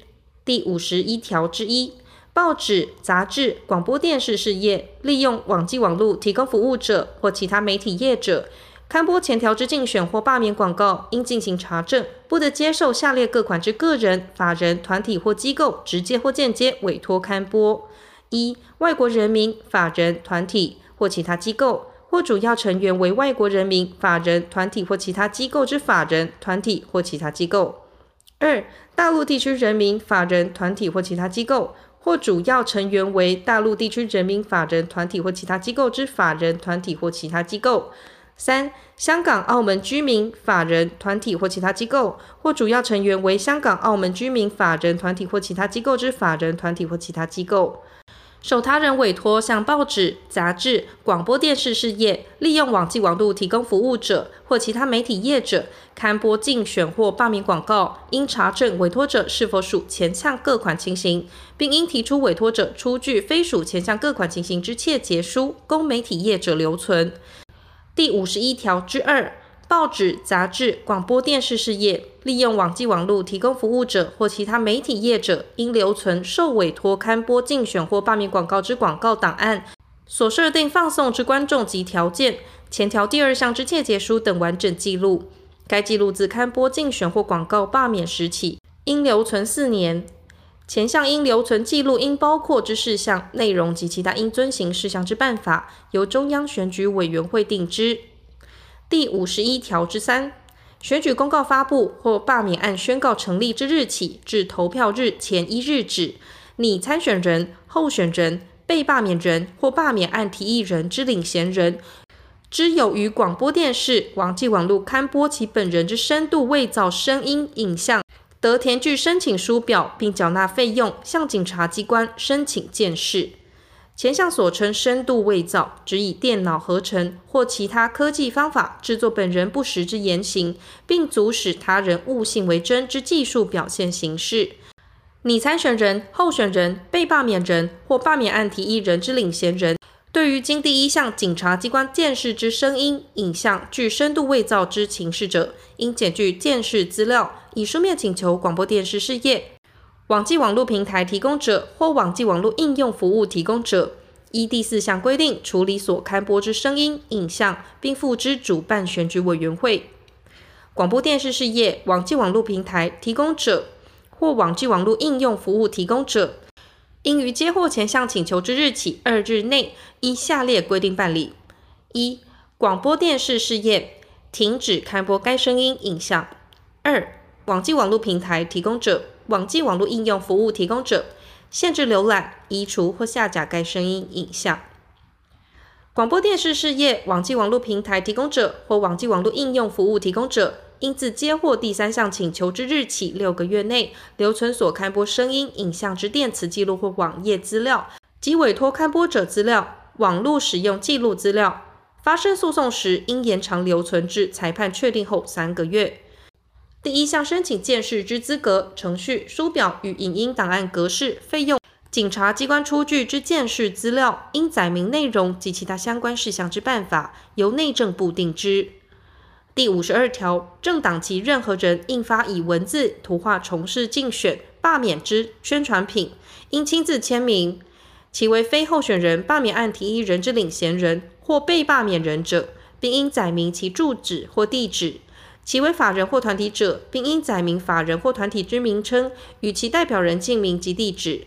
第五十一条之一，报纸、杂志、广播电视事业利用网际网络提供服务者或其他媒体业者，刊播前条之竞选或罢免广告，应进行查证，不得接受下列各款之个人、法人、团体或机构直接或间接委托刊播：一、外国人民、法人、团体或其他机构，或主要成员为外国人民、法人、团体或其他机构之法人、团体或其他机构。二、大陆地区人民、法人、团体或其他机构，或主要成员为大陆地区人民、法人、团体或其他机构之法人、团体或其他机构。三、香港、澳门居民、法人、团体或其他机构，或主要成员为香港、澳门居民、法人、团体或其他机构之法人、团体或其他机构。受他人委托向报纸、杂志、广播电视事业利用网际网络提供服务者或其他媒体业者刊播竞选或罢免广告，应查证委托者是否属前项各款情形，并应提出委托者出具非属前项各款情形之切结书，供媒体业者留存。第五十一条之二。报纸、杂志、广播电视事业利用网际网络提供服务者或其他媒体业者，应留存受委托刊播竞选或罢免广告之广告档案，所设定放送之观众及条件，前条第二项之切结书等完整记录。该记录自刊播竞选或广告罢免时起，应留存四年。前项应留存记录应包括之事项、内容及其他应遵行事项之办法，由中央选举委员会定之。第五十一条之三，选举公告发布或罢免案宣告成立之日起至投票日前一日止，拟参选人、候选人、被罢免人或罢免案提议人之领衔人，知有于广播电视、网际网络刊播其本人之深度伪造声音、影像，得填具申请书表，并缴纳费用，向警察机关申请鉴识。前项所称深度伪造，指以电脑合成或其他科技方法制作本人不实之言行，并阻使他人误信为真之技术表现形式。拟参选人、候选人、被罢免人或罢免案提议人之领衔人，对于经第一项警察机关鉴识之声音、影像具深度伪造之情事者，应检具鉴识资料，以书面请求广播电视事业。网际网络平台提供者或网际网络应用服务提供者，依第四项规定处理所刊播之声音、影像，并付之主办选举委员会。广播电视事业网际网络平台提供者或网际网络应用服务提供者，应于接获前项请求之日起二日内，依下列规定办理：一、广播电视事业停止刊播该声音、影像；二、网际网络平台提供者。网际网络应用服务提供者限制浏览、移除或下架该声音、影像。广播电视事业网际网络平台提供者或网际网络应用服务提供者应自接获第三项请求之日起六个月内，留存所刊播声音、影像之电磁记录或网页资料及委托刊播者资料、网络使用记录资料。发生诉讼时，应延长留存至裁判确定后三个月。第一项申请鉴识之资格、程序、书表与影音档案格式、费用、警察机关出具之鉴识资料应载明内容及其他相关事项之办法，由内政部定之。第五十二条，政党及任何人印发以文字、图画从事竞选、罢免之宣传品，应亲自签名。其为非候选人罢免案提议人之领衔人或被罢免人者，并应载明其住址或地址。其为法人或团体者，并应载明法人或团体之名称与其代表人姓名及地址。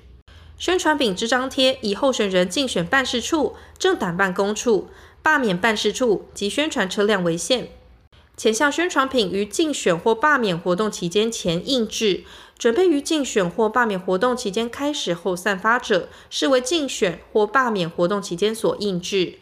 宣传品之张贴，以候选人竞选办事处、政党办公处、罢免办事处及宣传车辆为限。前项宣传品于竞选或罢免活动期间前印制，准备于竞选或罢免活动期间开始后散发者，视为竞选或罢免活动期间所印制。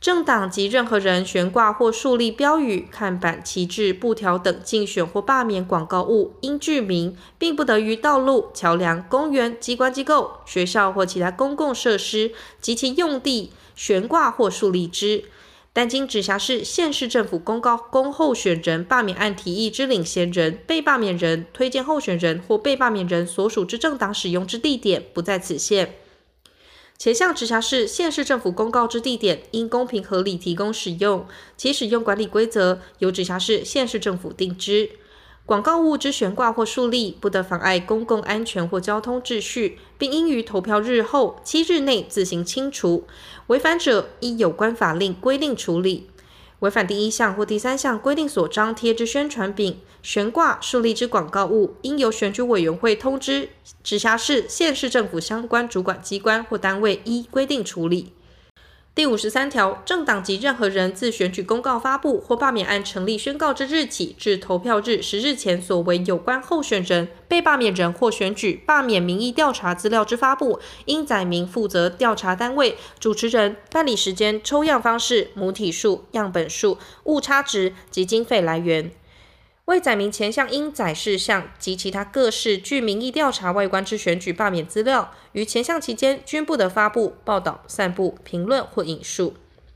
政党及任何人悬挂或树立标语、看板、旗帜、布条等竞选或罢免广告物，应具名，并不得于道路、桥梁、公园、机关机构、学校或其他公共设施及其用地悬挂或树立之。但经直辖市、县市政府公告公候选人罢免案提议之领衔人、被罢免人、推荐候选人或被罢免人所属之政党使用之地点，不在此限。且向直辖市、县市政府公告之地点，应公平合理提供使用，其使用管理规则由直辖市、县市政府定之。广告物之悬挂或树立，不得妨碍公共安全或交通秩序，并应于投票日后七日内自行清除。违反者，依有关法令规定处理。违反第一项或第三项规定所张贴之宣传品、悬挂、树立之广告物，应由选举委员会通知直辖市、县市政府相关主管机关或单位，依规定处理。第五十三条，政党及任何人自选举公告发布或罢免案成立宣告之日起至投票日十日前所为有关候选人、被罢免人或选举罢免民意调查资料之发布，应载明负责调查单位、主持人、办理时间、抽样方式、母体数、样本数、误差值及经费来源。未载明前项应载事项及其他各式具民意调查外观之选举罢免资料，于前项期间均不得发布、报道、散布、评论或引述。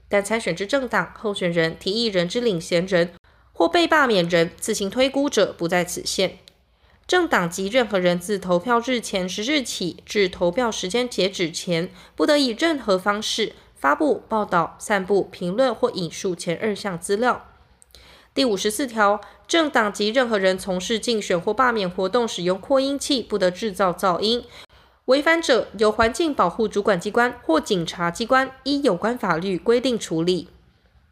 但参选之政党、候选人、提议人之领衔人或被罢免人自行推估者，不在此限。政党及任何人自投票日前十日起至投票时间截止前，不得以任何方式发布、报道、散布、评论或引述前二项资料。第五十四条，政党及任何人从事竞选或罢免活动，使用扩音器，不得制造噪音。违反者，由环境保护主管机关或警察机关依有关法律规定处理。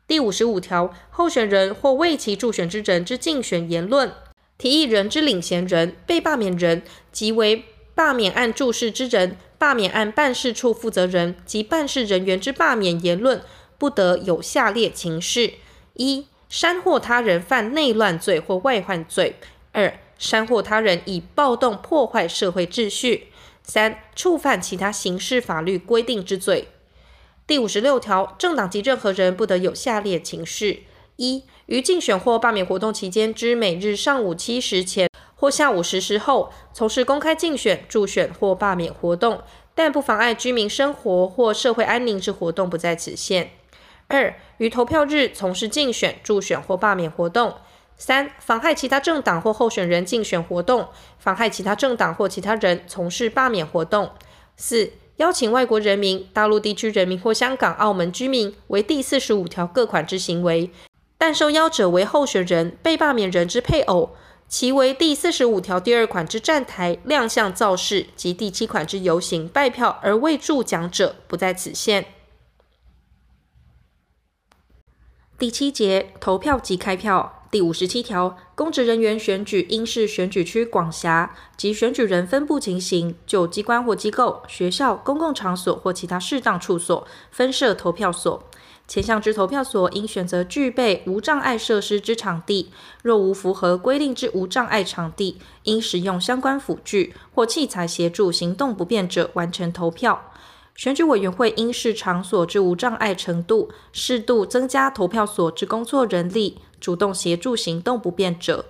第五十五条，候选人或为其助选之人之竞选言论，提议人之领衔人、被罢免人及为罢免案注释之人、罢免案办事处负责人及办事人员之罢免言论，不得有下列情事：一、煽惑他人犯内乱罪或外患罪；二、煽惑他人以暴动破坏社会秩序；三、触犯其他刑事法律规定之罪。第五十六条，政党及任何人不得有下列情事：一、于竞选或罢免活动期间之每日上午七时前或下午十时后，从事公开竞选、助选或罢免活动，但不妨碍居民生活或社会安宁之活动，不在此限。二、于投票日从事竞选、助选或罢免活动；三、妨害其他政党或候选人竞选活动，妨害其他政党或其他人从事罢免活动；四、邀请外国人民、大陆地区人民或香港、澳门居民为第四十五条各款之行为，但受邀者为候选人、被罢免人之配偶，其为第四十五条第二款之站台、亮相造势及第七款之游行、拜票而未助奖者，不在此限。第七节投票及开票第五十七条，公职人员选举应视选举区广狭及选举人分布情形，就机关或机构、学校、公共场所或其他适当处所分设投票所。前项之投票所应选择具备无障碍设施之场地，若无符合规定之无障碍场地，应使用相关辅具或器材协助行动不便者完成投票。选举委员会应视场所之无障碍程度，适度增加投票所之工作人力，主动协助行动不便者。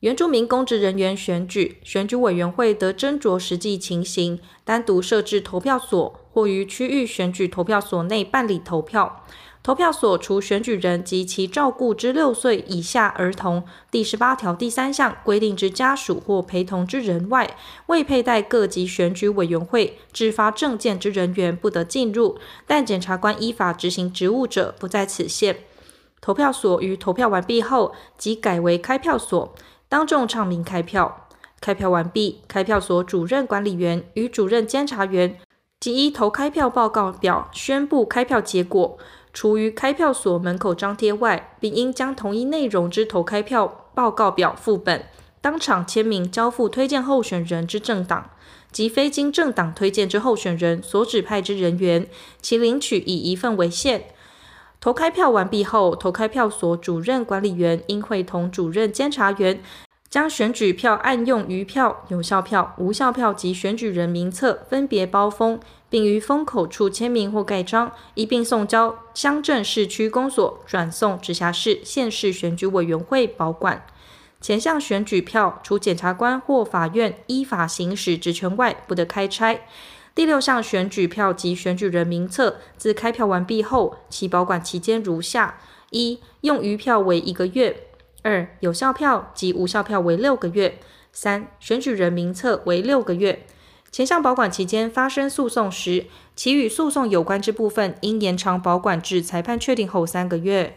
原住民公职人员选举，选举委员会得斟酌实际情形，单独设置投票所，或于区域选举投票所内办理投票。投票所除选举人及其照顾之六岁以下儿童（第十八条第三项规定之家属或陪同之人外），未佩戴各级选举委员会制发证件之人员不得进入，但检察官依法执行职务者不在此限。投票所于投票完毕后，即改为开票所。当众唱名开票，开票完毕，开票所主任管理员与主任监察员即依投开票报告表宣布开票结果，除于开票所门口张贴外，并应将同一内容之投开票报告表副本当场签名交付推荐候选人之政党及非经政党推荐之候选人所指派之人员，其领取以一份为限。投开票完毕后，投开票所主任管理员应会同主任监察员，将选举票按用余票、有效票、无效票及选举人名册分别包封，并于封口处签名或盖章，一并送交乡镇市区公所，转送直辖市、县市选举委员会保管。前项选举票，除检察官或法院依法行使职权外，不得开拆。第六项选举票及选举人名册，自开票完毕后，其保管期间如下：一、用余票为一个月；二、有效票及无效票为六个月；三、选举人名册为六个月。前项保管期间发生诉讼时，其与诉讼有关之部分，应延长保管至裁判确定后三个月。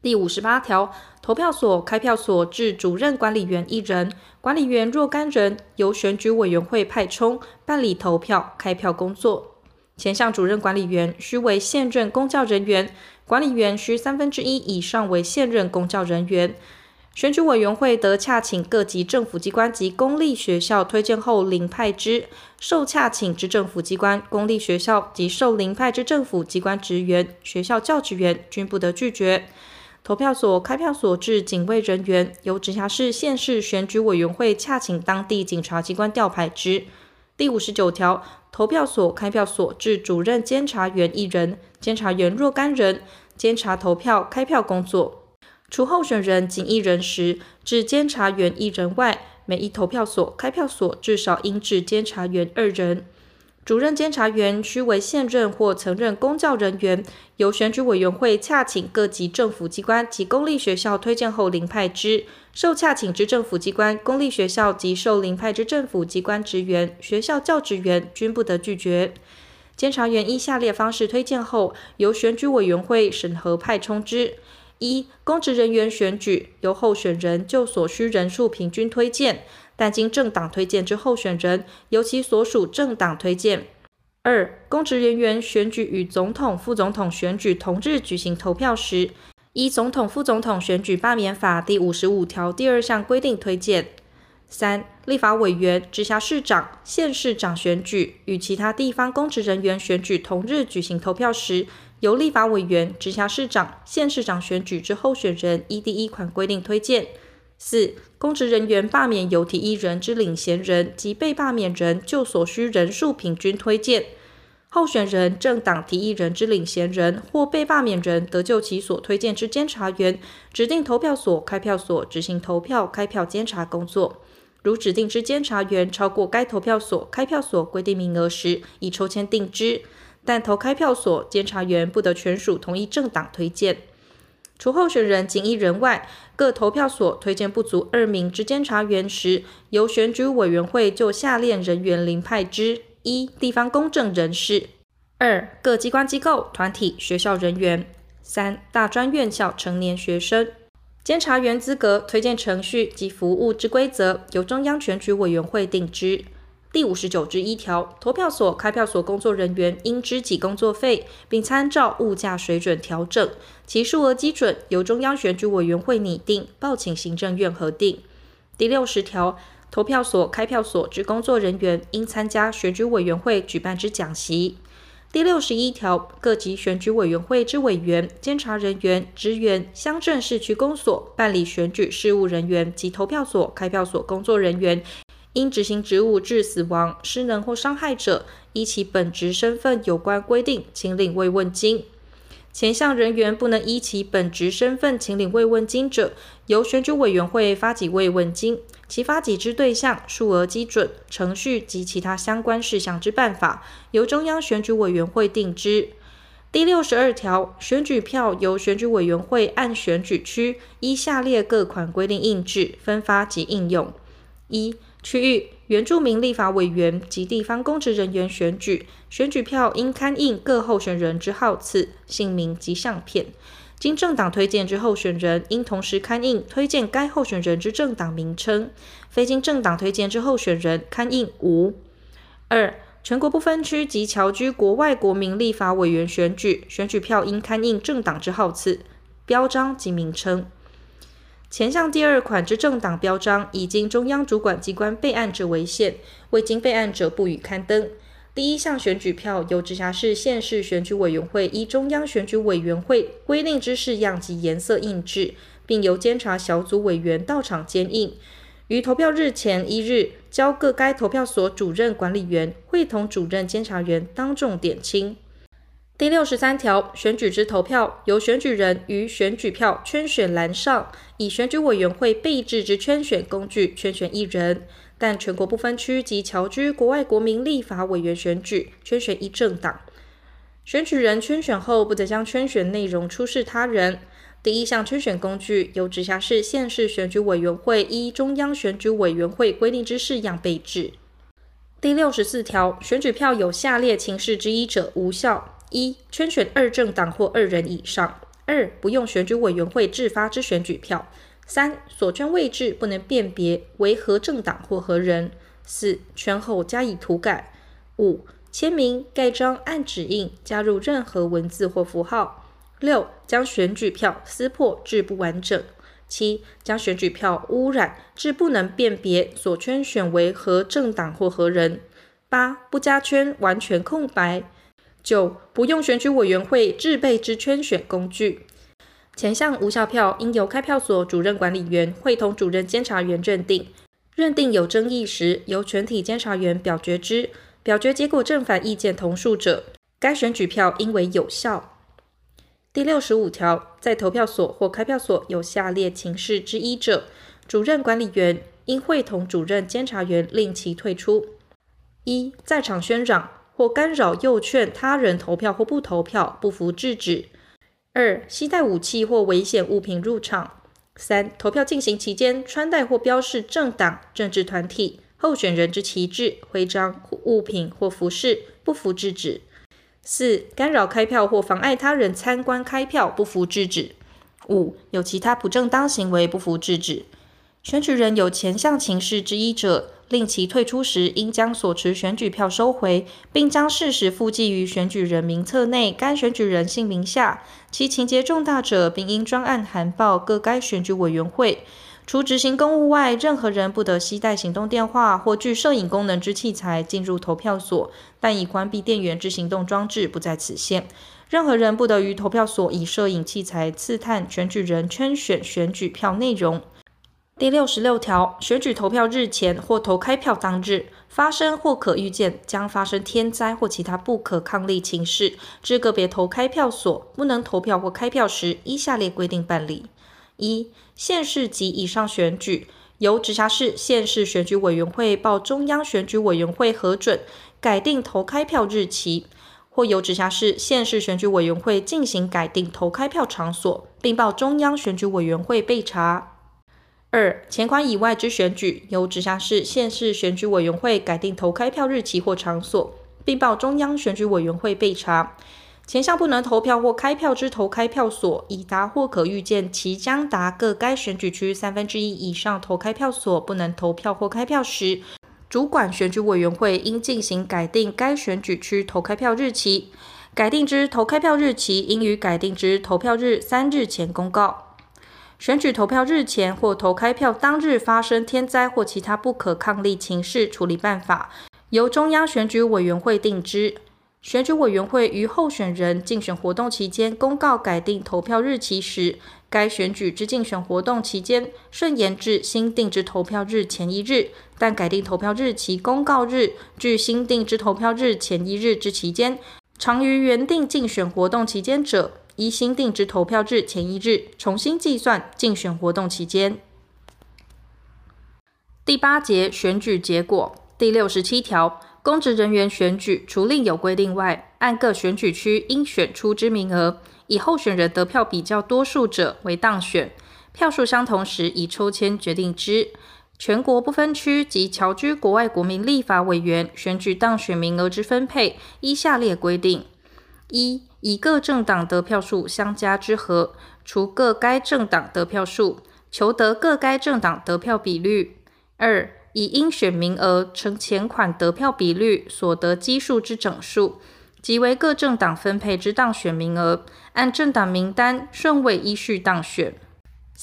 第五十八条，投票所、开票所置主任管理员一人，管理员若干人，由选举委员会派充办理投票、开票工作。前项主任管理员须为现任公教人员，管理员须三分之一以上为现任公教人员。选举委员会得洽请各级政府机关及公立学校推荐后遴派之，受洽请之政府机关、公立学校及受遴派之政府机关职员、学校教职员均不得拒绝。投票所、开票所至警卫人员，由直辖市、县市选举委员会洽请当地警察机关调派之。第五十九条，投票所、开票所至主任监察员一人，监察员若干人，监察投票、开票工作。除候选人仅一人时，至监察员一人外，每一投票所、开票所至少应至监察员二人。主任监察员须为现任或曾任公教人员，由选举委员会洽请各级政府机关及公立学校推荐后遴派之。受洽请之政府机关、公立学校及受遴派之政府机关职员、学校教职员均不得拒绝。监察员依下列方式推荐后，由选举委员会审核派充之：一、公职人员选举，由候选人就所需人数平均推荐。但经政党推荐之候选人，由其所属政党推荐。二、公职人员选举与总统、副总统选举同日举行投票时，依总统、副总统选举罢免法第五十五条第二项规定推荐。三、立法委员、直辖市长、县市长选举与其他地方公职人员选举同日举行投票时，由立法委员、直辖市长、县市长选举之候选人依第一款规定推荐。四、公职人员罢免有提议人之领衔人及被罢免人就所需人数平均推荐。候选人、政党提议人之领衔人或被罢免人得就其所推荐之监察员指定投票所、开票所执行投票、开票监察工作。如指定之监察员超过该投票所、开票所规定名额时，以抽签定之。但投开票所监察员不得全属同一政党推荐。除候选人仅一人外，各投票所推荐不足二名之监察员时，由选举委员会就下列人员遴派之：一、地方公正人士；二、各机关机构、团体、学校人员；三、大专院校成年学生。监察员资格、推荐程序及服务之规则，由中央选举委员会定之。第五十九之一条，投票所、开票所工作人员应支给工作费，并参照物价水准调整，其数额基准由中央选举委员会拟定，报请行政院核定。第六十条，投票所、开票所之工作人员应参加选举委员会举办之讲习。第六十一条，各级选举委员会之委员、监察人员、职员、乡镇市区公所办理选举事务人员及投票所、开票所工作人员。因执行职务致死亡、失能或伤害者，依其本职身份有关规定，请领慰问金。前项人员不能依其本职身份请领慰问金者，由选举委员会发给慰问金，其发给之对象、数额基准、程序及其他相关事项之办法，由中央选举委员会定之。第六十二条，选举票由选举委员会按选举区依下列各款规定印制、分发及应用：一、区域原住民立法委员及地方公职人员选举，选举票应刊印各候选人之号次、姓名及相片；经政党推荐之候选人，应同时刊印推荐该候选人之政党名称；非经政党推荐之候选人，刊印无。二、全国不分区及侨居国外国民立法委员选举，选举票应刊印政党之号次、标章及名称。前项第二款之政党标章，以经中央主管机关备案者为限，未经备案者不予刊登。第一项选举票由直辖市、县市选举委员会依中央选举委员会规定之式样及颜色印制，并由监察小组委员到场监印，于投票日前一日交各该投票所主任管理员会同主任监察员当众点清。第六十三条，选举之投票，由选举人于选举票圈选栏上，以选举委员会备置之圈选工具圈选一人；但全国不分区及侨居国外国民立法委员选举，圈选一政党。选举人圈选后，不得将圈选内容出示他人。第一项圈选工具，由直辖市、县市选举委员会依中央选举委员会规定之式样备置。第六十四条，选举票有下列情事之一者，无效。一、圈选二政党或二人以上；二、不用选举委员会制发之选举票；三、所圈位置不能辨别为何政党或何人；四、圈后加以涂改；五、签名、盖章、按指印加入任何文字或符号；六、将选举票撕破至不完整；七、将选举票污染至不能辨别所圈选为何政党或何人；八、不加圈完全空白。九、不用选举委员会制备之圈选工具，前项无效票应由开票所主任管理员会同主任监察员认定，认定有争议时，由全体监察员表决之，表决结果正反意见同数者，该选举票应为有效。第六十五条，在投票所或开票所有下列情事之一者，主任管理员应会同主任监察员令其退出：一、在场宣嚷。或干扰、诱劝他人投票或不投票，不服制止；二、携带武器或危险物品入场；三、投票进行期间穿戴或标示政党、政治团体、候选人之旗帜、徽章、物品或服饰，不服制止；四、干扰开票或妨碍他人参观开票，不服制止；五、有其他不正当行为，不服制止。选举人有前项情事之一者，令其退出时，应将所持选举票收回，并将事实附记于选举人名册内该选举人姓名下。其情节重大者，并应专案函报各该选举委员会。除执行公务外，任何人不得携带行动电话或具摄影功能之器材进入投票所，但已关闭电源之行动装置不在此限。任何人不得于投票所以摄影器材刺探选举人圈选选举票内容。第六十六条，选举投票日前或投开票当日发生或可预见将发生天灾或其他不可抗力情事，之个别投开票所不能投票或开票时，依下列规定办理：一、县市及以上选举，由直辖市、县市选举委员会报中央选举委员会核准，改定投开票日期，或由直辖市、县市选举委员会进行改定投开票场所，并报中央选举委员会备查。二、前款以外之选举，由直辖市、县市选举委员会改定投开票日期或场所，并报中央选举委员会备查。前项不能投票或开票之投开票所，已达或可预见其将达各该选举区三分之一以上投开票所不能投票或开票时，主管选举委员会应进行改定该选举区投开票日期。改定之投开票日期应于改定之投票日三日前公告。选举投票日前或投开票当日发生天灾或其他不可抗力情事处理办法，由中央选举委员会定之。选举委员会于候选人竞选活动期间公告改定投票日期时，该选举之竞选活动期间顺延至新定之投票日前一日，但改定投票日期公告日距新定之投票日前一日之期间长于原定竞选活动期间者，依新订之投票日前一日重新计算竞选活动期间。第八节选举结果第六十七条，公职人员选举除另有规定外，按各选举区应选出之名额，以候选人得票比较多数者为当选，票数相同时以抽签决定之。全国不分区及侨居国外国民立法委员选举当选名额之分配，依下列规定：一、以各政党得票数相加之和，除各该政党得票数，求得各该政党得票比率。二、以应选名额乘前款得票比率所得基数之整数，即为各政党分配之当选名额，按政党名单顺位依序当选。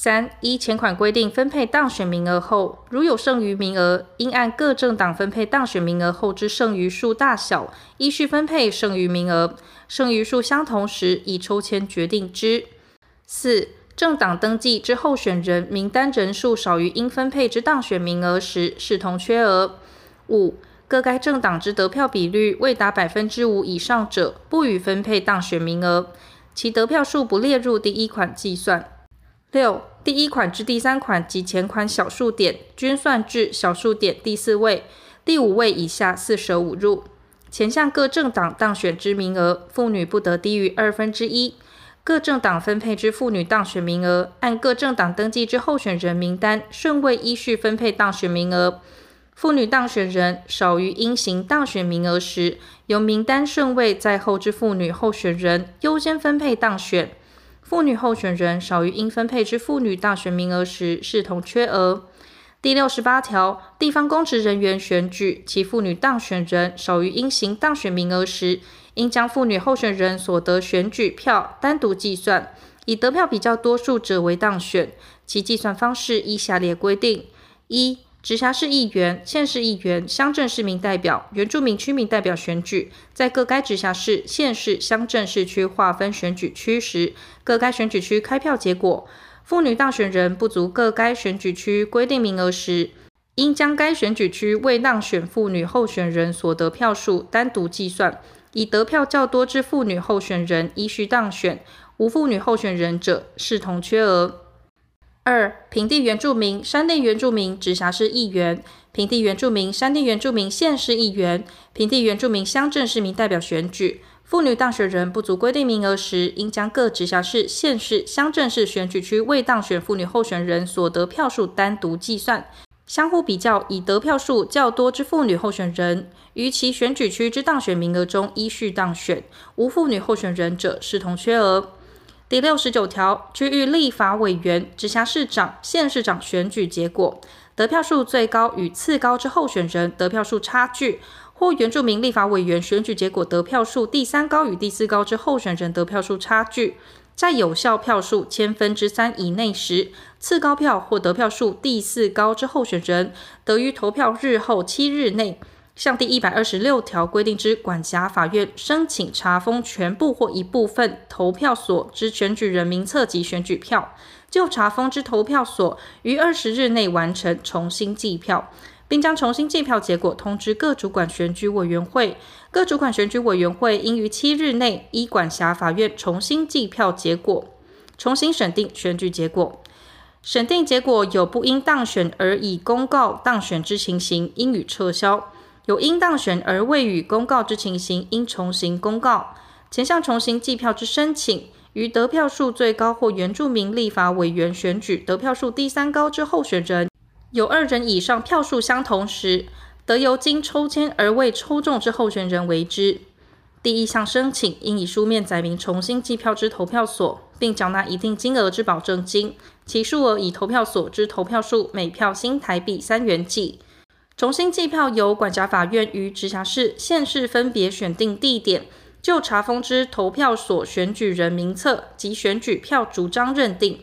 三、依前款规定分配当选名额后，如有剩余名额，应按各政党分配当选名额后之剩余数大小，依序分配剩余名额，剩余数相同时，以抽签决定之。四、政党登记之候选人名单人数少于应分配之当选名额时，视同缺额。五、各该政党之得票比率未达百分之五以上者，不予分配当选名额，其得票数不列入第一款计算。六、第一款至第三款及前款小数点均算至小数点第四位、第五位以下四舍五入。前项各政党当选之名额，妇女不得低于二分之一。各政党分配之妇女当选名额，按各政党登记之候选人名单顺位依序分配当选名额。妇女当选人少于应行当选名额时，由名单顺位在后之妇女候选人优先分配当选。妇女候选人少于应分配之妇女大选名额时，视同缺额。第六十八条，地方公职人员选举，其妇女当选人少于应行当选名额时，应将妇女候选人所得选举票单独计算，以得票比较多数者为当选。其计算方式依下列规定：一、直辖市议员、县市议员、乡镇市民代表、原住民区民代表选举，在各该直辖市、县市、乡镇市区划分选举区时，各该选举区开票结果，妇女当选人不足各该选举区规定名额时，应将该选举区未当选妇女候选人所得票数单独计算。以得票较多之妇女候选人依序当选，无妇女候选人者视同缺额。二、平地原住民、山地原住民直辖市议员、平地原住民、山地原住民县市议员、平地原住民乡镇市民代表选举，妇女当选人不足规定名额时，应将各直辖市、县市、乡镇市选举区未当选妇女候选人所得票数单独计算。相互比较，以得票数较多之妇女候选人于其选举区之当选名额中依序当选，无妇女候选人者视同缺额。第六十九条，区域立法委员、直辖市长、县市长选举结果，得票数最高与次高之候选人得票数差距，或原住民立法委员选举结果得票数第三高与第四高之候选人得票数差距。在有效票数千分之三以内时，次高票或得票数第四高之候选人，得于投票日后七日内，向第一百二十六条规定之管辖法院申请查封全部或一部分投票所之选举人名册及选举票，就查封之投票所于二十日内完成重新计票。并将重新计票结果通知各主管选举委员会，各主管选举委员会应于七日内依管辖法院重新计票结果，重新审定选举结果。审定结果有不因当选而已公告当选之情形，应予撤销；有应当选而未予公告之情形，应重新公告。前项重新计票之申请，于得票数最高或原住民立法委员选举得票数第三高之候选人。有二人以上票数相同时，得由经抽签而未抽中之候选人为之。第一项申请应以书面载明重新计票之投票所，并缴纳一定金额之保证金，其数额以投票所之投票数每票新台币三元计。重新计票由管辖法院于直辖市、县市分别选定地点，就查封之投票所选举人名册及选举票主张认定。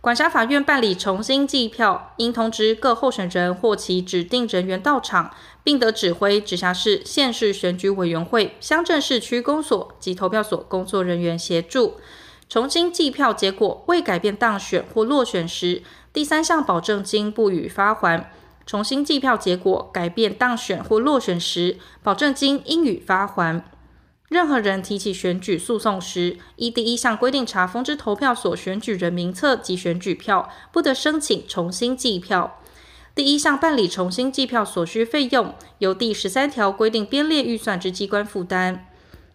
管辖法院办理重新计票，应通知各候选人或其指定人员到场，并得指挥直辖市、县市选举委员会、乡镇市区公所及投票所工作人员协助。重新计票结果未改变当选或落选时，第三项保证金不予发还；重新计票结果改变当选或落选时，保证金应予发还。任何人提起选举诉讼时，依第一项规定查封之投票所选举人名册及选举票，不得申请重新计票。第一项办理重新计票所需费用，由第十三条规定编列预算之机关负担。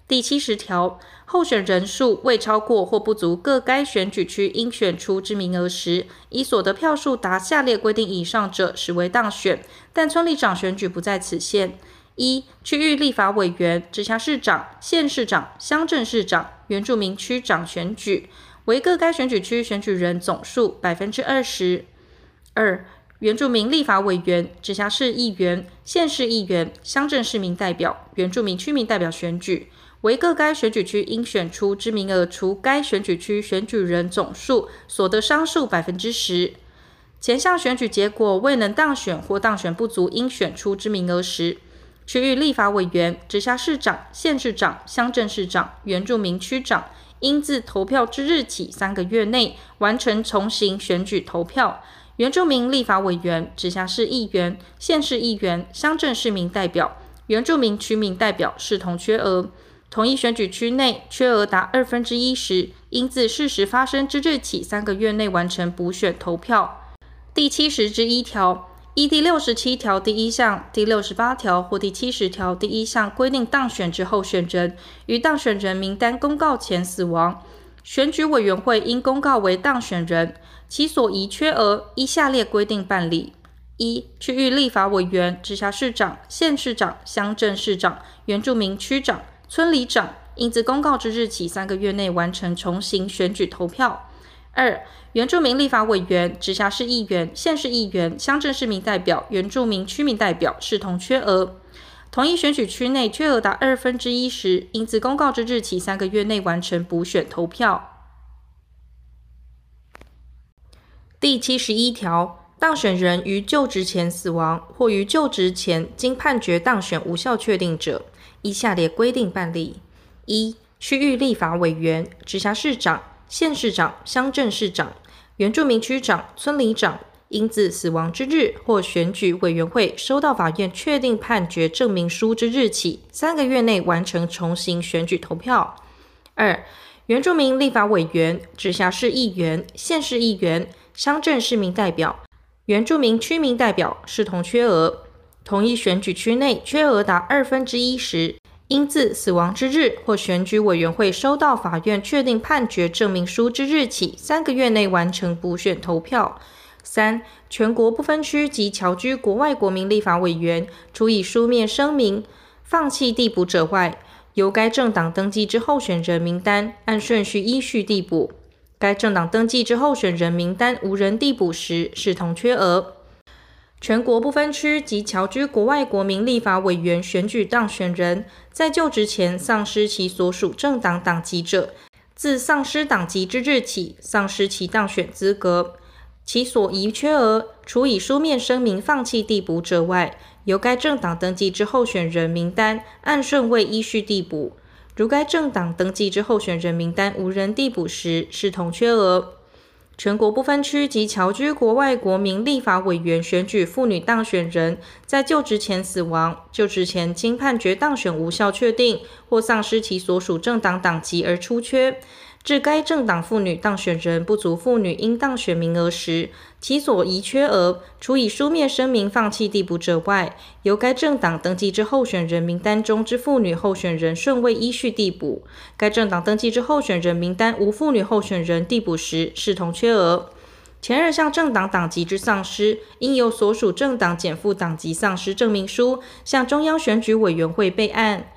第七十条，候选人数未超过或不足各该选举区应选出之名额时，以所得票数达下列规定以上者，实为当选，但村里长选举不在此限。一、区域立法委员、直辖市长、县市长、乡镇市长、原住民区长选举，为各该选举区选举人总数百分之二十。二、原住民立法委员、直辖市议员、县市议员、乡镇市民代表、原住民区民代表选举，为各该选举区应选出之名额除该选举区选举人总数所得商数百分之十。前项选举结果未能当选或当选不足应选出之名额时，区域立法委员、直辖市长、县市长、乡镇市长、原住民区长，应自投票之日起三个月内完成重新选举投票。原住民立法委员、直辖市议员、县市议员、乡镇市民代表、原住民区民代表视同缺额。同一选举区内缺额达二分之一时，应自事实发生之日起三个月内完成补选投票。第七十之一条。依第六十七条第一项、第六十八条或第七十条第一项规定当选之候选人，于当选人名单公告前死亡，选举委员会应公告为当选人，其所遗缺额依下列规定办理：一、区域立法委员、直辖市长、县市长、乡镇市长、原住民区长、村里长，应自公告之日起三个月内完成重新选举投票。二、原住民立法委员、直辖市议员、县市议员、乡镇市民代表、原住民区民代表视同缺额。同一选举区内缺额达二分之一时，应自公告之日起三个月内完成补选投票。第七十一条，当选人于就职前死亡，或于就职前经判决当选无效确定者，依下列规定办理：一、区域立法委员、直辖市长。县市长、乡镇市长、原住民区长、村里长，应自死亡之日或选举委员会收到法院确定判决证明书之日起三个月内完成重新选举投票。二、原住民立法委员、直辖市议员、县市议员、乡镇市民代表、原住民区民代表视同缺额，同一选举区内缺额达二分之一时，应自死亡之日或选举委员会收到法院确定判决证明书之日起三个月内完成补选投票。三、全国不分区及侨居国外国民立法委员，除以书面声明放弃递补者外，由该政党登记之候选人名单按顺序依序递补。该政党登记之候选人名单无人递补时，视同缺额。全国不分区及侨居国外国民立法委员选举当选人，在就职前丧失其所属政党党籍者，自丧失党籍之日起，丧失其当选资格。其所遗缺额，除以书面声明放弃递补者外，由该政党登记之候选人名单按顺位依序递补。如该政党登记之候选人名单无人递补时，视同缺额。全国不分区及侨居国外国民立法委员选举妇女当选人，在就职前死亡，就职前经判决当选无效确定，或丧失其所属政党党籍而出缺。至该政党妇女当选人不足妇女应当选名额时，其所遗缺额，除以书面声明放弃递补者外，由该政党登记之候选人名单中之妇女候选人顺位依序递补。该政党登记之候选人名单无妇女候选人递补时，视同缺额。前二项政党党籍之丧失，应由所属政党减负党籍丧失证明书，向中央选举委员会备案。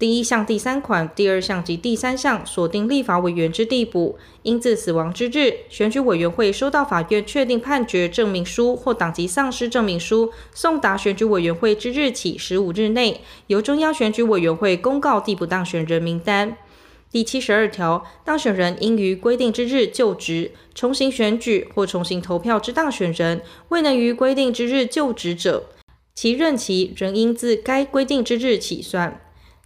第一项第三款、第二项及第三项锁定立法委员之递补，应自死亡之日，选举委员会收到法院确定判决证明书或党籍丧失证明书送达选举委员会之日起十五日内，由中央选举委员会公告递补当选人名单。第七十二条，当选人应于规定之日就职、重新选举或重新投票之当选人，未能于规定之日就职者，其任期仍应自该规定之日起算。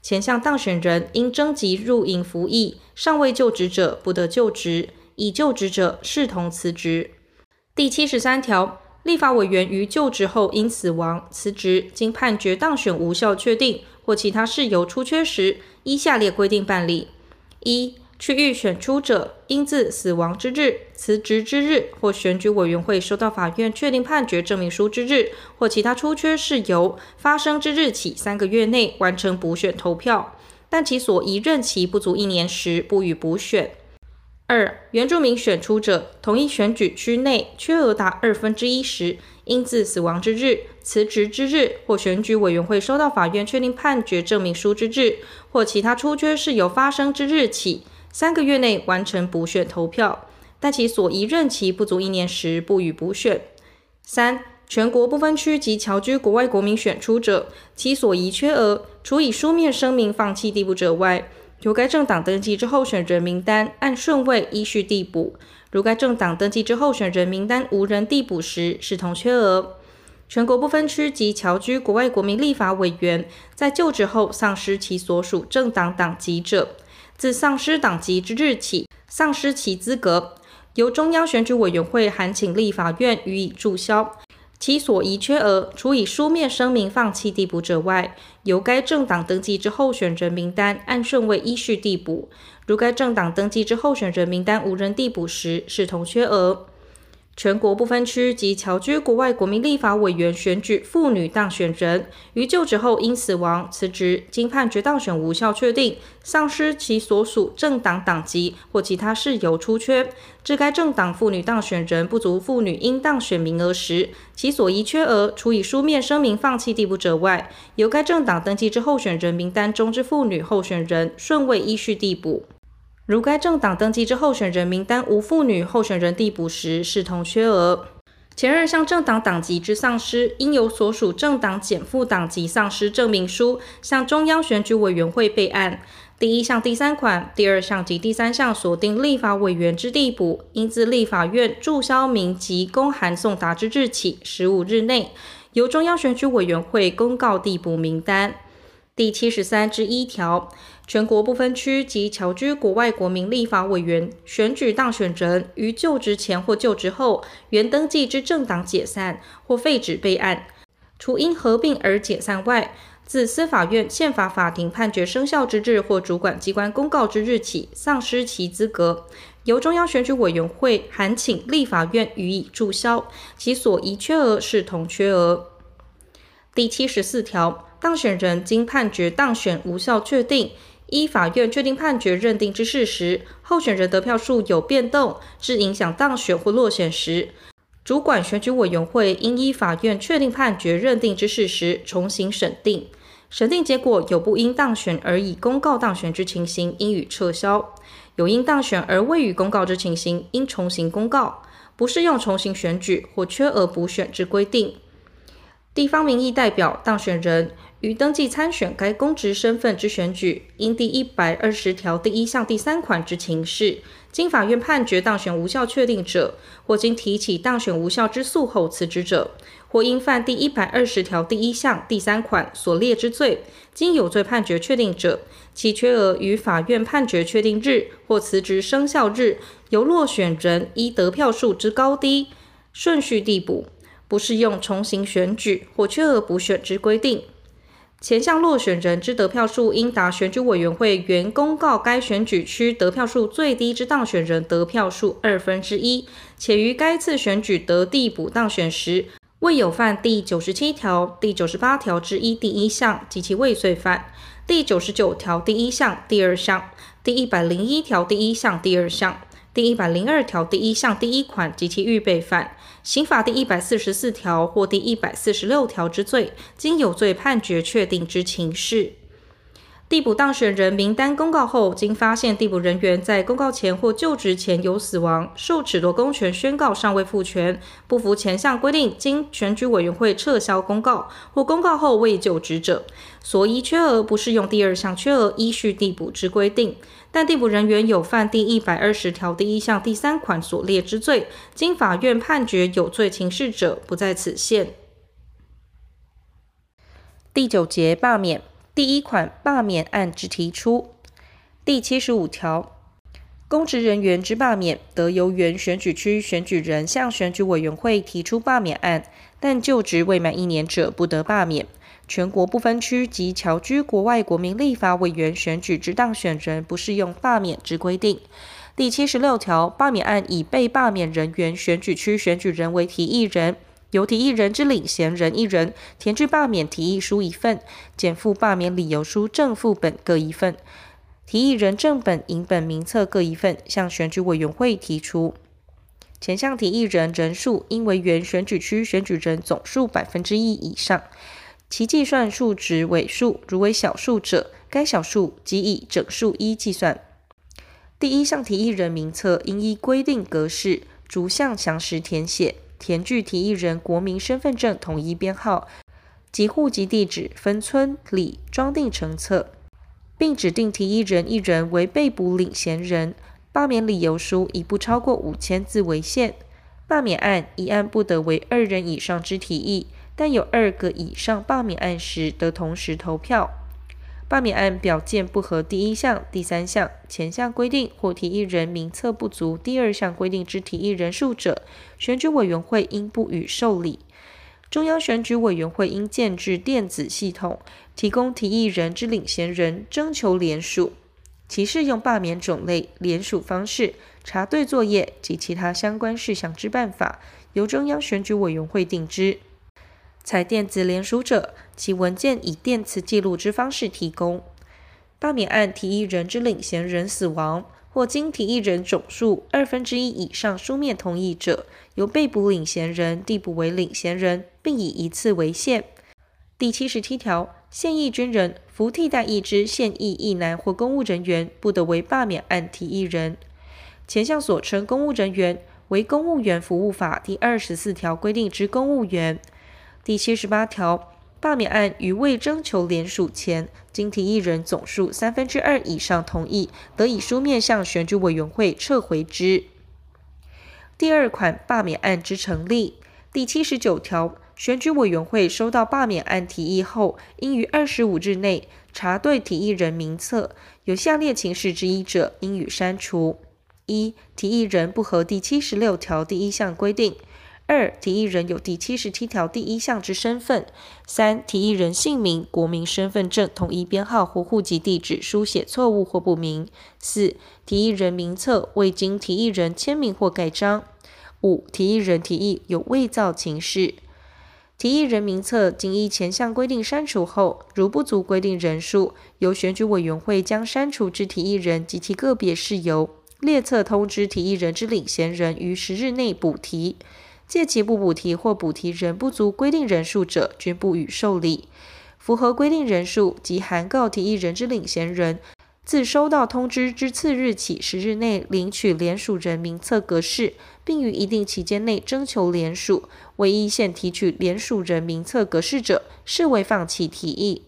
前项当选人因征集入营服役，尚未就职者不得就职，已就职者视同辞职。第七十三条，立法委员于就职后因死亡、辞职，经判决当选无效确定，或其他事由出缺时，依下列规定办理：一、区域选出者应自死亡之日、辞职之日或选举委员会收到法院确定判决证明书之日，或其他出缺事由发生之日起三个月内完成补选投票，但其所宜任期不足一年时，不予补选。二、原住民选出者，同一选举区内缺额达二分之一时，应自死亡之日、辞职之日或选举委员会收到法院确定判决证明书之日，或其他出缺事由发生之日起，三个月内完成补选投票，但其所宜任期不足一年时，不予补选。三、全国不分区及侨居国外国民选出者，其所宜缺额，除以书面声明放弃递补者外，由该政党登记之候选人名单按顺位依序递补。如该政党登记之候选人名单无人递补时，视同缺额。全国不分区及侨居国外国民立法委员在就职后丧失其所属政党党籍者，自丧失党籍之日起，丧失其资格，由中央选举委员会函请立法院予以注销。其所遗缺额，除以书面声明放弃递补者外，由该政党登记之候选人名单按顺位依序递补。如该政党登记之候选人名单无人递补时，视同缺额。全国不分区及侨居国外国民立法委员选举妇女当选人，于就职后因死亡、辞职，经判决当选无效确定，丧失其所属政党党籍或其他事由出缺，致该政党妇女当选人不足妇女应当选名额时，其所宜缺额，除以书面声明放弃递补者外，由该政党登记之候选人名单中之妇女候选人顺位依序递补。如该政党登记之候选人名单无妇女候选人递补时，视同缺额。前二项政党党籍之丧失，应由所属政党减负党籍丧失证明书，向中央选举委员会备案。第一项第三款、第二项及第三项所定立法委员之递补，应自立法院注销名及公函送达之日起十五日内，由中央选举委员会公告递补名单。第七十三之一条，全国不分区及侨居国外国民立法委员选举当选人，于就职前或就职后，原登记之政党解散或废止备案，除因合并而解散外，自司法院宪法法庭判决生效之日或主管机关公告之日起，丧失其资格，由中央选举委员会函请立法院予以注销，其所遗缺额视同缺额。第七十四条。当选人经判决当选无效确定，依法院确定判决认定之事实，候选人得票数有变动，致影响当选或落选时，主管选举委员会应依法院确定判决认定之事实重新审定，审定结果有不因当选而已公告当选之情形，应予撤销；有因当选而未予公告之情形，应重新公告，不适用重新选举或缺额补选之规定。地方民意代表当选人。于登记参选该公职身份之选举，因第一百二十条第一项第三款之情事，经法院判决当选无效确定者，或经提起当选无效之诉后辞职者，或因犯第一百二十条第一项第三款所列之罪，经有罪判决确定者，其缺额于法院判决确定日或辞职生效日，由落选人依得票数之高低顺序递补，不适用重新选举或缺额补选之规定。前项落选人之得票数应达选举委员会原公告该选举区得票数最低之当选人得票数二分之一，且于该次选举得递补当选时，未有犯第九十七条、第九十八条之一第一项及其未遂犯，第九十九条第一项第二项，第一百零一条第一项第二项。第一百零二条第一项第一款及其预备犯，刑法第一百四十四条或第一百四十六条之罪，经有罪判决确定之情事。递补当选人名单公告后，经发现递补人员在公告前或就职前有死亡，受褫夺公权宣告尚未复权，不服前项规定，经选举委员会撤销公告或公告后未就职者，所依缺额不适用第二项缺额依序递补之规定。但递补人员有犯第一百二十条第一项第三款所列之罪，经法院判决有罪情事者，不在此限。第九节罢免。第一款罢免案之提出，第七十五条，公职人员之罢免，得由原选举区选举人向选举委员会提出罢免案，但就职未满一年者不得罢免。全国不分区及侨居国外国民立法委员选举之当选人，不适用罢免之规定。第七十六条，罢免案以被罢免人员选举区选举人为提议人，由提议人之领衔人一人填具罢免提议书一份，检附罢免理由书正副本各一份，提议人正本、影本名册各一份，向选举委员会提出。前项提议人人数应为原选举区选举人总数百分之一以上。其计算数值尾数，如为小数者，该小数即以整数一计算。第一项提议人名册应依规定格式逐项详实填写，填具提议人国民身份证统一编号及户籍地址，分村里装订成册，并指定提议人一人为被捕领衔人。罢免理由书以不超过五千字为限。罢免案一案不得为二人以上之提议。但有二个以上罢免案时，得同时投票。罢免案表见不合第一项、第三项前项规定或提议人名册不足第二项规定之提议人数者，选举委员会应不予受理。中央选举委员会应建置电子系统，提供提议人之领衔人征求联署，其适用罢免种类、联署方式、查对作业及其他相关事项之办法，由中央选举委员会定之。采电子联署者，其文件以电磁记录之方式提供。罢免案提议人之领衔人死亡，或经提议人总数二分之一以上书面同意者，由被捕领衔人递补为领衔人，并以一次为限。第七十七条，现役军人、服替代役之现役役男或公务人员，不得为罢免案提议人。前项所称公务人员，为《公务员服务法》第二十四条规定之公务员。第七十八条，罢免案于未征求联署前，经提议人总数三分之二以上同意，得以书面向选举委员会撤回之。第二款罢免案之成立，第七十九条，选举委员会收到罢免案提议后，应于二十五日内查对提议人名册，有下列情事之一者，应予删除：一、提议人不合第七十六条第一项规定。二、提议人有第七十七条第一项之身份；三、提议人姓名、国民身份证统一编号或户籍地址书写错误或不明；四、提议人名册未经提议人签名或盖章；五、提议人提议有伪造情事。提议人名册经依前项规定删除后，如不足规定人数，由选举委员会将删除之提议人及其个别事由列册通知提议人之领衔人于十日内补提。借期不补提或补提仍不足规定人数者，均不予受理。符合规定人数及函告提议人之领衔人，自收到通知之次日起十日内领取联署人名册格式，并于一定期间内征求联署，唯一现提取联署人名册格式者，视为放弃提议。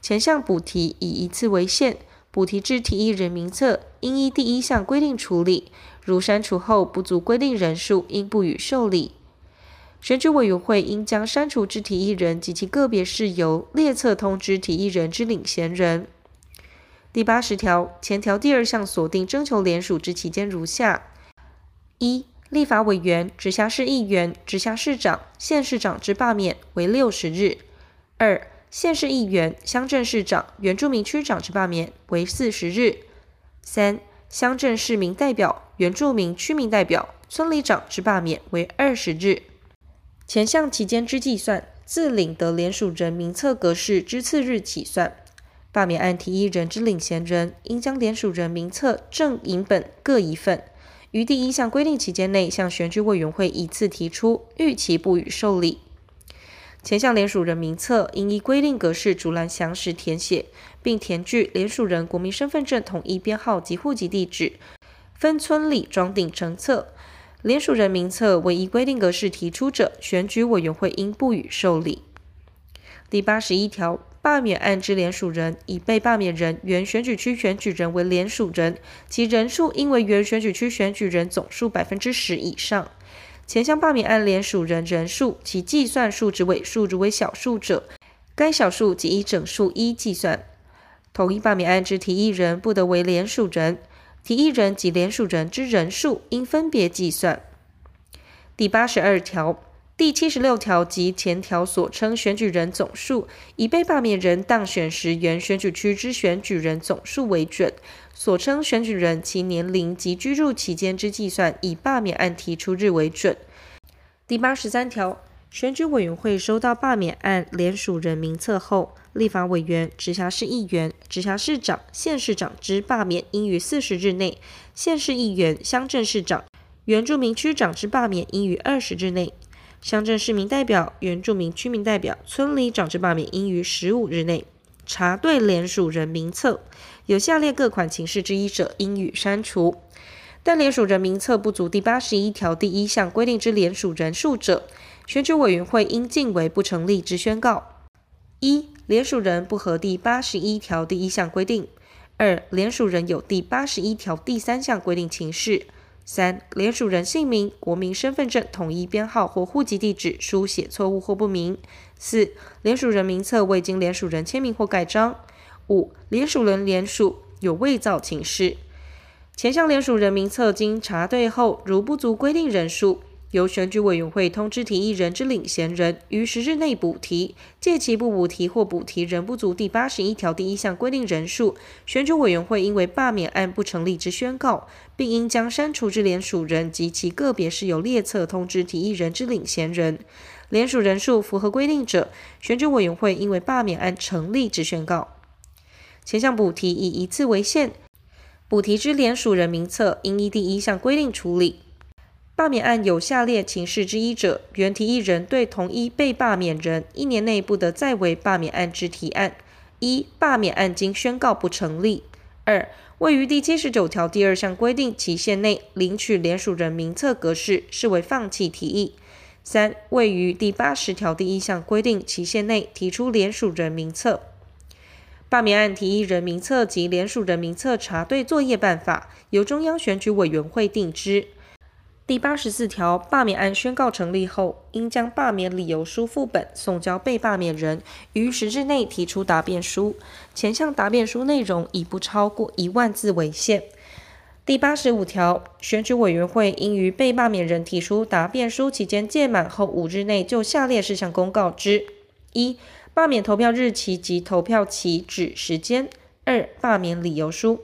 前项补提以一次为限，补提之提议人名册应依第一项规定处理。如删除后不足规定人数，应不予受理。选举委员会应将删除之提议人及其个别事由列册通知提议人之领衔人。第八十条前条第二项锁定征求联署之期间如下：一、立法委员、直辖市议员、直辖市长、县市长之罢免为六十日；二、县市议员、乡镇市长、原住民区长之罢免为四十日；三、乡镇市民代表、原住民区民代表、村里长之罢免为二十日。前项期间之计算，自领得联署人名册格式之次日起算。罢免案提议人之领衔人，应将联署人名册正、影本各一份，于第一项规定期间内向选举委员会一次提出，逾期不予受理。前项联署人名册应依规定格式逐栏详实填写，并填具联署人国民身份证统一编号及户籍地址，分村里装订成册。联署人名册未依规定格式提出者，选举委员会应不予受理。第八十一条，罢免案之联署人，以被罢免人原选举区选举人为联署人，其人数应为原选举区选举人总数百分之十以上。前项罢免案联署人人数，其计算数值尾数值为小数者，该小数即以整数一计算。同一罢免案之提议人不得为联署人，提议人及联署人之人数应分别计算。第八十二条，第七十六条及前条所称选举人总数，以被罢免人当选时原选举区之选举人总数为准；所称选举人其年龄及居住期间之计算，以罢免案提出日为准。第八十三条，选举委员会收到罢免案联署人名册后，立法委员、直辖市议员、直辖市长、县市长之罢免应于四十日内；县市议员、乡镇市长、原住民区长之罢免应于二十日内。乡镇市民代表、原住民居民代表、村里长之罢免应于十五日内查对联署人名册，有下列各款情事之一者，应予删除。但联署人名册不足第八十一条第一项规定之联署人数者，选举委员会应尽为不成立之宣告。一、联署人不合第八十一条第一项规定；二、联署人有第八十一条第三项规定情事。三、联署人姓名、国民身份证统一编号或户籍地址书写错误或不明。四、联署人名册未经联署人签名或盖章。五、联署人联署有伪造情事。前项联署人名册经查对后，如不足规定人数，由选举委员会通知提议人之领衔人，于十日内补提；届其不补提或补提仍不足第八十一条第一项规定人数，选举委员会因为罢免案不成立之宣告，并应将删除之联署人及其个别事由列册通知提议人之领衔人。联署人数符合规定者，选举委员会因为罢免案成立之宣告。前项补提以一次为限，补提之联署人名册应依第一项规定处理。罢免案有下列情事之一者，原提议人对同一被罢免人一年内不得再为罢免案之提案。一、罢免案经宣告不成立；二、位于第七十九条第二项规定期限内领取联署人名册格式，视为放弃提议；三、位于第八十条第一项规定期限内提出联署人名册。罢免案提议人名册及联署人名册查对作业办法，由中央选举委员会定之。第八十四条，罢免案宣告成立后，应将罢免理由书副本送交被罢免人，于十日内提出答辩书。前项答辩书内容以不超过一万字为限。第八十五条，选举委员会应于被罢免人提出答辩书期间届满后五日内，就下列事项公告之：一、罢免投票日期及投票期止时间；二、罢免理由书。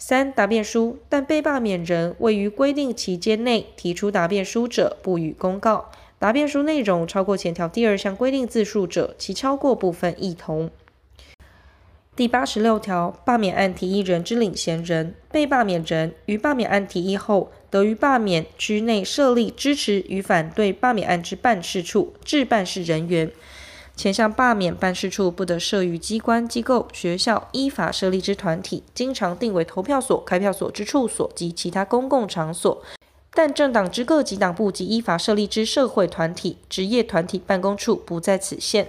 三、答辩书，但被罢免人未于规定期间内提出答辩书者，不予公告。答辩书内容超过前条第二项规定字数者，其超过部分亦同。第八十六条，罢免案提议人之领衔人、被罢免人于罢免案提议后，得于罢免区内设立支持与反对罢免案之办事处、置办事人员。前项罢免办事处不得设于机关、机构、学校依法设立之团体，经常定为投票所、开票所之处所及其他公共场所。但政党之各级党部及依法设立之社会团体、职业团体办公处不在此限。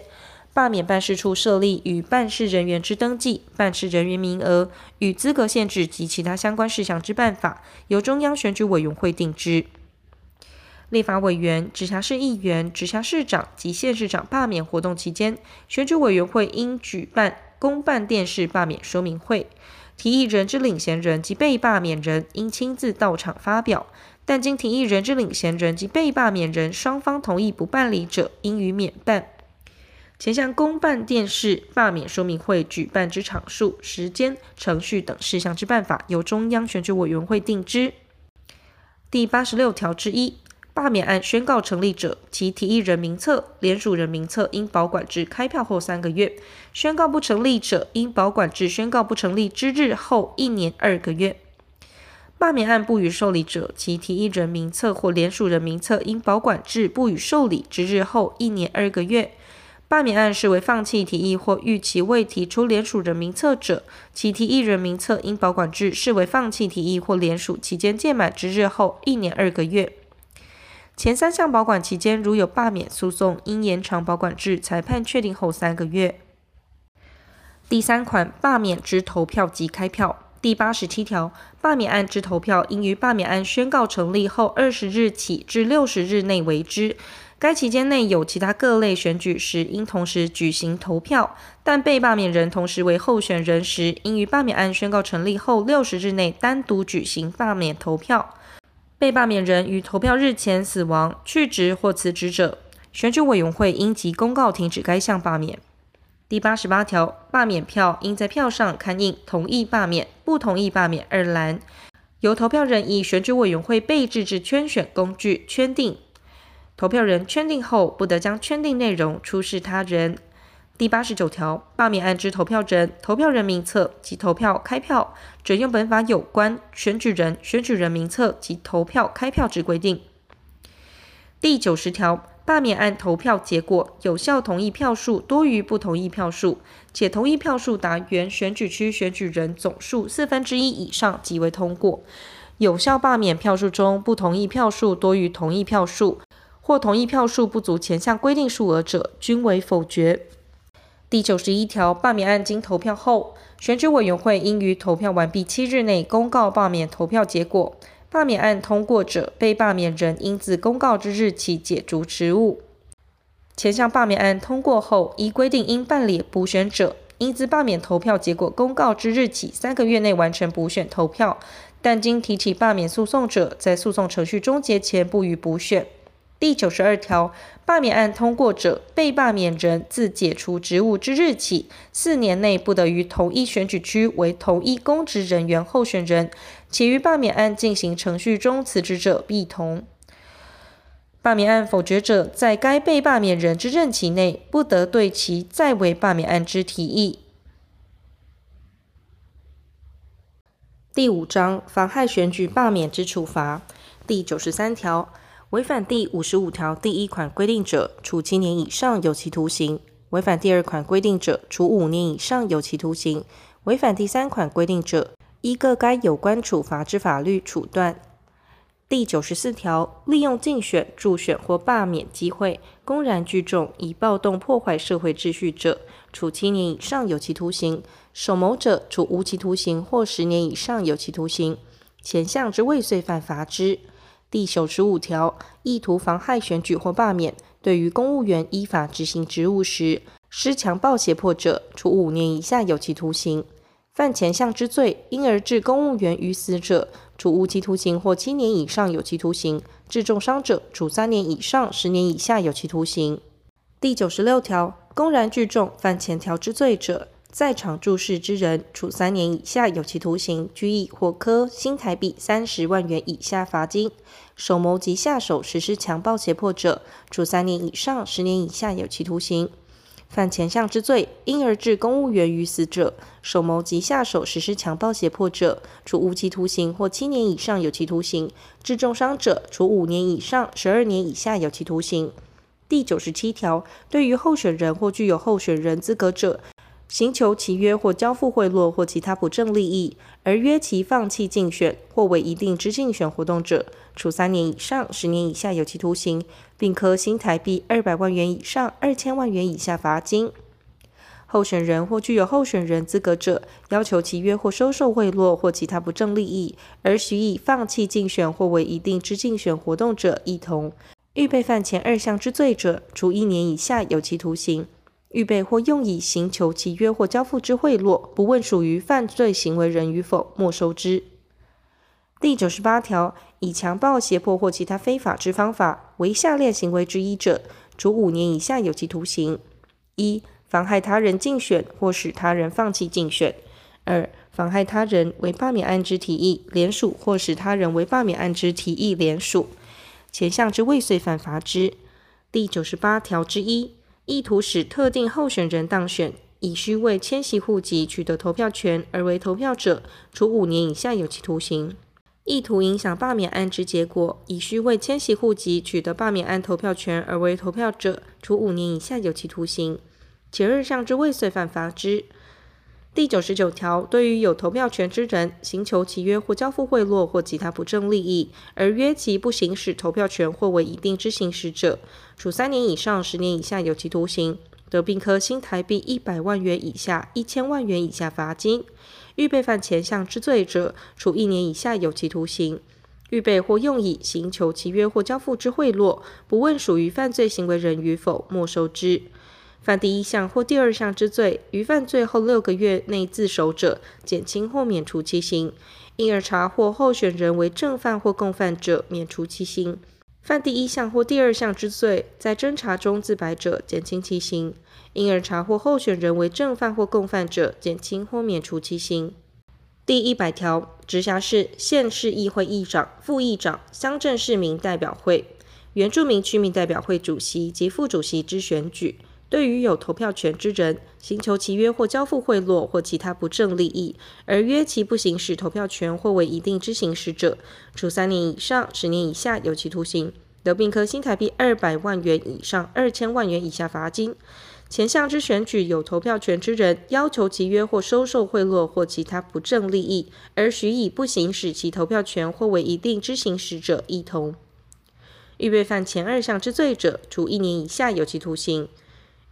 罢免办事处设立与办事人员之登记、办事人员名额与资格限制及其他相关事项之办法，由中央选举委员会定之。立法委员、直辖市议员、直辖市长及县市长罢免活动期间，选举委员会应举办公办电视罢免说明会。提议人之领衔人及被罢免人应亲自到场发表，但经提议人之领衔人及被罢免人双方同意不办理者，应予免办。前项公办电视罢免说明会举办之场数、时间、程序等事项之办法，由中央选举委员会定之。第八十六条之一。罢免案宣告成立者，其提议人名册、联署人名册应保管至开票后三个月；宣告不成立者，应保管至宣告不成立之日后一年二个月。罢免案不予受理者，其提议人名册或联署人名册应保管至不予受理之日后一年二个月。罢免案视为放弃提议或逾期未提出联署人名册者，其提议人名册应保管至视为放弃提议或联署期间届满之日后一年二个月。前三项保管期间，如有罢免诉讼，应延长保管至裁判确定后三个月。第三款罢免之投票及开票第八十七条，罢免案之投票应于罢免案宣告成立后二十日起至六十日内为之。该期间内有其他各类选举时，应同时举行投票。但被罢免人同时为候选人时，应于罢免案宣告成立后六十日内单独举行罢免投票。被罢免人于投票日前死亡、去职或辞职者，选举委员会应即公告停止该项罢免。第八十八条，罢免票应在票上刊印“同意罢免”“不同意罢免”二栏，由投票人以选举委员会备置之圈选工具圈定。投票人圈定后，不得将圈定内容出示他人。第八十九条，罢免案之投票人、投票人名册及投票开票，准用本法有关选举人、选举人名册及投票开票之规定。第九十条，罢免案投票结果有效同意票数多于不同意票数，且同意票数达原选举区选举人总数四分之一以上，即为通过。有效罢免票数中不同意票数多于同意票数，或同意票数不足前项规定数额者，均为否决。第九十一条，罢免案经投票后，选举委员会应于投票完毕七日内公告罢免投票结果。罢免案通过者，被罢免人应自公告之日起解除职务。前项罢免案通过后，依规定应办理补选者，应自罢免投票结果公告之日起三个月内完成补选投票。但经提起罢免诉讼者，在诉讼程序终结前不予补选。第九十二条，罢免案通过者，被罢免人自解除职务之日起四年内不得于同一选举区为同一公职人员候选人，且于罢免案进行程序中辞职者，必同。罢免案否决者，在该被罢免人之任期内，不得对其再为罢免案之提议。第五章，妨害选举罢免之处罚，第九十三条。违反第五十五条第一款规定者，处七年以上有期徒刑；违反第二款规定者，处五年以上有期徒刑；违反第三款规定者，依各该有关处罚之法律处断。第九十四条，利用竞选、助选或罢免机会，公然聚众以暴动破坏社会秩序者，处七年以上有期徒刑；首谋者，处无期徒刑或十年以上有期徒刑。前项之未遂犯，罚之。第九十五条，意图妨害选举或罢免，对于公务员依法执行职务时，施强暴胁迫者，处五年以下有期徒刑；犯前项之罪，因而致公务员于死者，处无期徒刑或七年以上有期徒刑；致重伤者，处三年以上十年以下有期徒刑。第九十六条，公然聚众犯前条之罪者，在场注视之人，处三年以下有期徒刑、拘役或科新台币三十万元以下罚金；首谋及下手实施强暴胁迫者，处三年以上十年以下有期徒刑。犯前项之罪，因而致公务员于死者，首谋及下手实施强暴胁迫者，处无期徒刑或七年以上有期徒刑；致重伤者，处五年以上十二年以下有期徒刑。第九十七条，对于候选人或具有候选人资格者，寻求契约或交付贿赂或其他不正利益，而约其放弃竞选或为一定之竞选活动者，处三年以上十年以下有期徒刑，并科新台币二百万元以上二千万元以下罚金。候选人或具有候选人资格者，要求契约或收受贿赂或其他不正利益，而许以放弃竞选或为一定之竞选活动者，亦同。预备犯前二项之罪者，处一年以下有期徒刑。预备或用以行求契约或交付之贿赂，不问属于犯罪行为人与否，没收之。第九十八条，以强暴、胁迫或其他非法之方法为下列行为之一者，处五年以下有期徒刑：一、妨害他人竞选或使他人放弃竞选；二、妨害他人为罢免案之提议联署或使他人为罢免案之提议联署。前项之未遂犯，罚之。第九十八条之一。意图使特定候选人当选，以需为迁徙户籍取得投票权而为投票者，处五年以下有期徒刑；意图影响罢免案之结果，以需为迁徙户籍取得罢免案投票权而为投票者，处五年以下有期徒刑。前二项之未遂犯，罚之。第九十九条，对于有投票权之人，行求契约或交付贿赂或其他不正利益，而约其不行使投票权或为一定之行使者，处三年以上十年以下有期徒刑，得并科新台币一百万元以下一千万元以下罚金。预备犯前项之罪者，处一年以下有期徒刑。预备或用以行求契约或交付之贿赂，不问属于犯罪行为人与否，没收之。犯第一项或第二项之罪，于犯罪后六个月内自首者，减轻或免除其刑；因而查获候选人为正犯或共犯者，免除其刑；犯第一项或第二项之罪，在侦查中自白者，减轻其刑；因而查获候选人为正犯或共犯者，减轻或免除其刑。第一百条，直辖市、县市议会议长、副议长、乡镇市民代表会、原住民区民代表会主席及副主席之选举。对于有投票权之人，行求其约或交付贿赂或其他不正利益，而约其不行使投票权或为一定之行使者，处三年以上十年以下有期徒刑，得并科新台币二百万元以上二千万元以下罚金。前项之选举有投票权之人，要求其约或收受贿赂或其他不正利益，而许以不行使其投票权或为一定之行使者，亦同。预备犯前二项之罪者，处一年以下有期徒刑。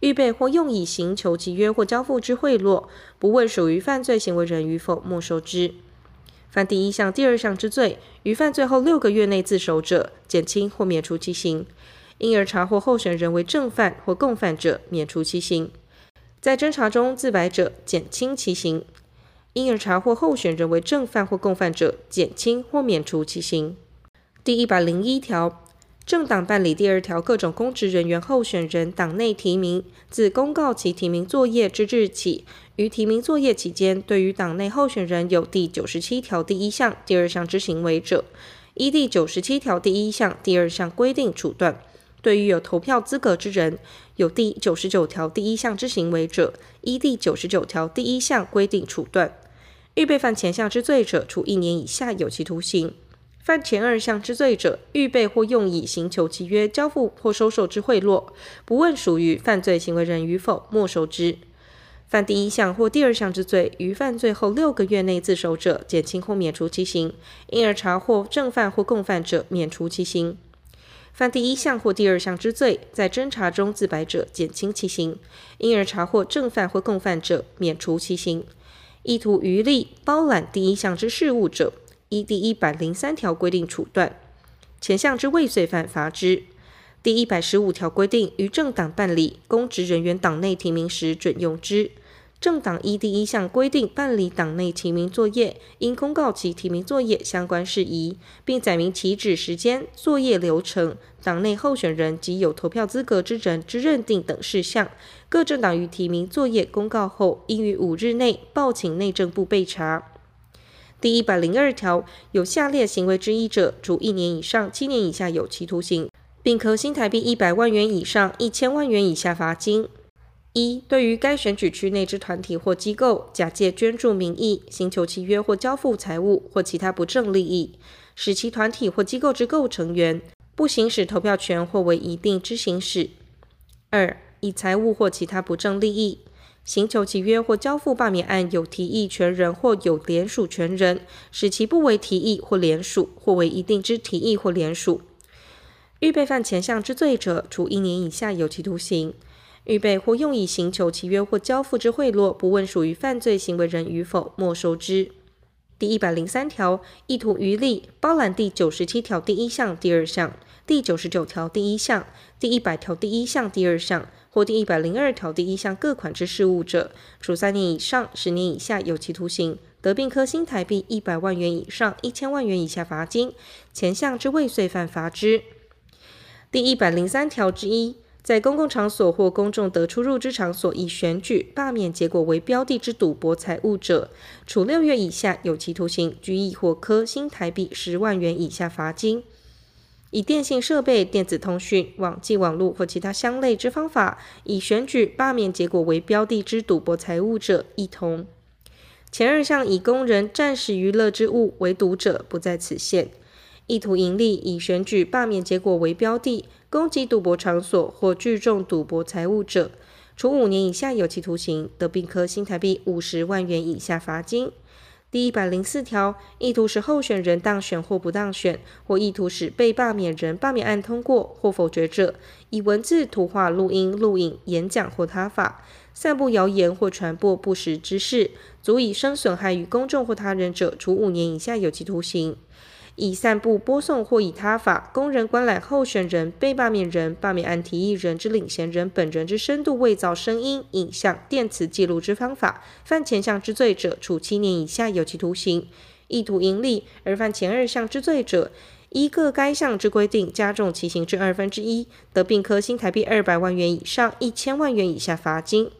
预备或用以行求其约或交付之贿赂，不问属于犯罪行为人与否，没收之。犯第一项、第二项之罪，于犯罪后六个月内自首者，减轻或免除其刑；因而查获候选人为正犯或共犯者，免除其刑；在侦查中自白者，减轻其刑；因而查获候选人为正犯或共犯者，减轻或免除其刑。第一百零一条。政党办理第二条各种公职人员候选人党内提名，自公告其提名作业之日起，于提名作业期间，对于党内候选人有第九十七条第一项、第二项之行为者，依第九十七条第一项、第二项规定处断；对于有投票资格之人，有第九十九条第一项之行为者，依第九十九条第一项规定处断。预备犯前项之罪者，处一年以下有期徒刑。犯前二项之罪者，预备或用以行求契约、交付或收受之贿赂，不问属于犯罪行为人与否，没收之。犯第一项或第二项之罪，于犯罪后六个月内自首者，减轻或免除其刑；因而查获正犯或共犯者，免除其刑。犯第一项或第二项之罪，在侦查中自白者，减轻其刑；因而查获正犯或共犯者，免除其刑。意图渔利、包揽第一项之事务者，依第一百零三条规定处断，前项之未遂犯罚之。第一百十五条规定，于政党办理公职人员党内提名时准用之。政党依第一项规定办理党内提名作业，应公告其提名作业相关事宜，并载明起止时间、作业流程、党内候选人及有投票资格之人之认定等事项。各政党于提名作业公告后，应于五日内报请内政部备查。第一百零二条，有下列行为之一者，处一年以上七年以下有期徒刑，并科新台币一百万元以上一千万元以下罚金。一、对于该选举区内之团体或机构，假借捐助名义，行求契约或交付财物或其他不正利益，使其团体或机构之构成员不行使投票权或为一定之行使。二、以财物或其他不正利益。行求契约或交付罢免案有提议权人或有联署权人，使其不为提议或联署，或为一定之提议或联署。预备犯前项之罪者，处一年以下有期徒刑。预备或用以行求契约或交付之贿赂，不问属于犯罪行为人与否，没收之。第一百零三条，意图渔利，包揽第九十七条第一项、第二项、第九十九条第一项、第一百条第一项、第二项。或第一百零二条第一项各款之事务者，处三年以上十年以下有期徒刑，得并科新台币一百万元以上一千万元以下罚金。前项之未遂犯罚之。第一百零三条之一，在公共场所或公众得出入之场所，以选举、罢免结果为标的之赌博财物者，处六月以下有期徒刑，拘役或科新台币十万元以下罚金。以电信设备、电子通讯、网际网络或其他相类之方法，以选举、罢免结果为标的之赌博财物者，一同。前二项以供人暂时娱乐之物为赌者，不在此限。意图营利，以选举、罢免结果为标的，攻击赌博场所或聚众赌博财物者，处五年以下有期徒刑，得并科新台币五十万元以下罚金。第一百零四条，意图使候选人当选或不当选，或意图使被罢免人罢免案通过或否决者，以文字、图画、录音、录影、演讲或他法，散布谣言或传播不实之事，足以生损害于公众或他人者，处五年以下有期徒刑。以散布、播送或以他法，供人观览候选人、被罢免人、罢免案提议人之领衔人本人之深度伪造声音、影像、电磁记录之方法，犯前项之罪者，处七年以下有期徒刑；意图营利而犯前二项之罪者，依各该项之规定加重其刑至二分之一，得并科新台币二百万元以上一千万元以下罚金。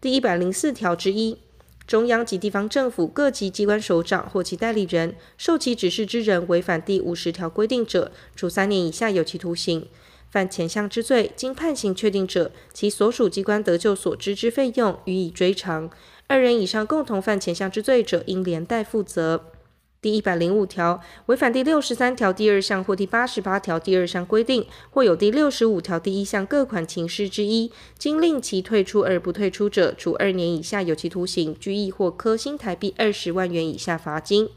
第一百零四条之一，中央及地方政府各级机关首长或其代理人，受其指示之人违反第五十条规定者，处三年以下有期徒刑。犯前项之罪，经判刑确定者，其所属机关得救所支之费用予以追偿。二人以上共同犯前项之罪者，应连带负责。第一百零五条，违反第六十三条第二项或第八十八条第二项规定，或有第六十五条第一项各款情事之一，经令其退出而不退出者，处二年以下有期徒刑、拘役或科新台币二十万元以下罚金。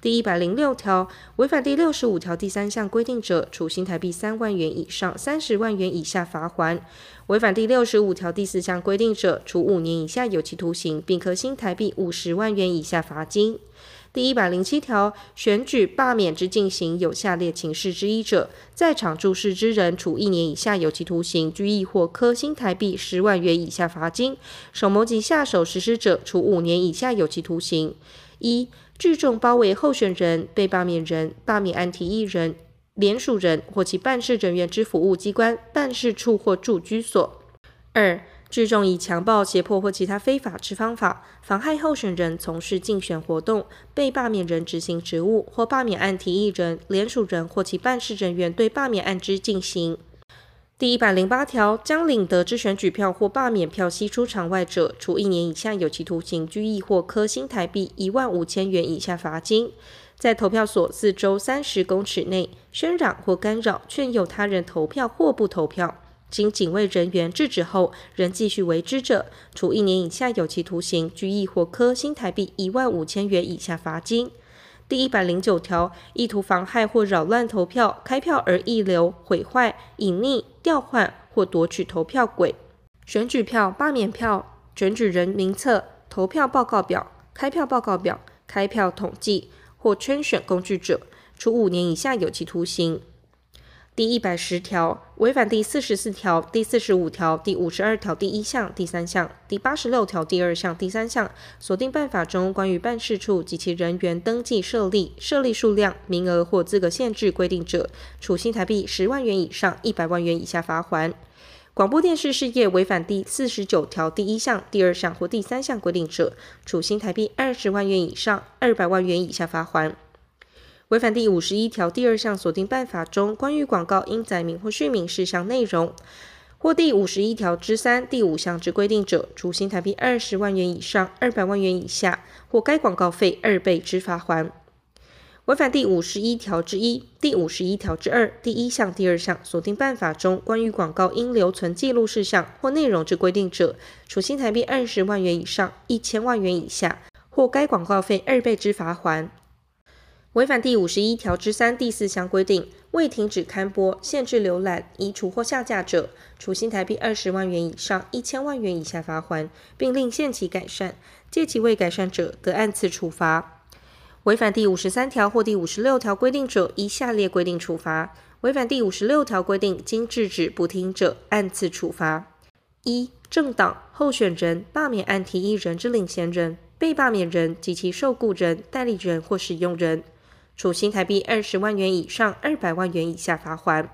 第一百零六条，违反第六十五条第三项规定者，处新台币三万元以上三十万元以下罚锾；违反第六十五条第四项规定者，处五年以下有期徒刑，并科新台币五十万元以下罚金。第一百零七条，选举罢免之进行有下列情事之一者，在场注释之人，处一年以下有期徒刑、拘役或科新台币十万元以下罚金；首谋及下手实施者，处五年以下有期徒刑。一、聚众包围候选人、被罢免人、罢免案提议人、联署人或其办事人员之服务机关、办事处或住居所。二、聚众以强暴、胁迫或其他非法之方法，妨害候选人从事竞选活动，被罢免人执行职务，或罢免案提议人、联署人或其办事人员对罢免案之进行。第一百零八条，将领得之选举票或罢免票悉出场外者，处一年以下有期徒刑、拘役或科新台币一万五千元以下罚金。在投票所四周三十公尺内，喧嚷或干扰、劝诱他人投票或不投票。经警卫人员制止后，仍继续为之者，处一年以下有期徒刑、拘役或科新台币一万五千元以下罚金。第一百零九条，意图妨害或扰乱投票、开票而溢留、毁坏、隐匿、调换或夺取投票匭、选举票、罢免票、选举人名册、投票报告表、开票报告表、开票统计或圈选工具者，处五年以下有期徒刑。第一百十条，违反第四十四条、第四十五条、第五十二条第一项、第三项、第八十六条第二项、第三项锁定办法中关于办事处及其人员登记设立、设立数量、名额或资格限制规定者，处新台币十万元以上一百万元以下罚锾。广播电视事业违反第四十九条第一项、第二项或第三项规定者，处新台币二十万元以上二百万元以下罚锾。违反第五十一条第二项锁定办法中关于广告应载明或叙明事项内容，或第五十一条之三、第五项之规定者，处新台币二十万元以上二百万元以下，或该广告费二倍之罚锾。违反第五十一条之一、第五十一条之二、第一项、第二项锁定办法中关于广告应留存记录事项或内容之规定者，处新台币二十万元以上一千万元以下，或该广告费二倍之罚锾。违反第五十一条之三、第四项规定，未停止刊播、限制浏览、移除或下架者，处新台币二十万元以上一千万元以下罚锾，并令限期改善；届期未改善者，得按次处罚。违反第五十三条或第五十六条规定者，依下列规定处罚。违反第五十六条规定，经制止不听者，按次处罚。一、政党、候选人、罢免案提议人之领衔人、被罢免人及其受雇人、代理人或使用人。处新台币二十万元以上二百万元以下罚锾。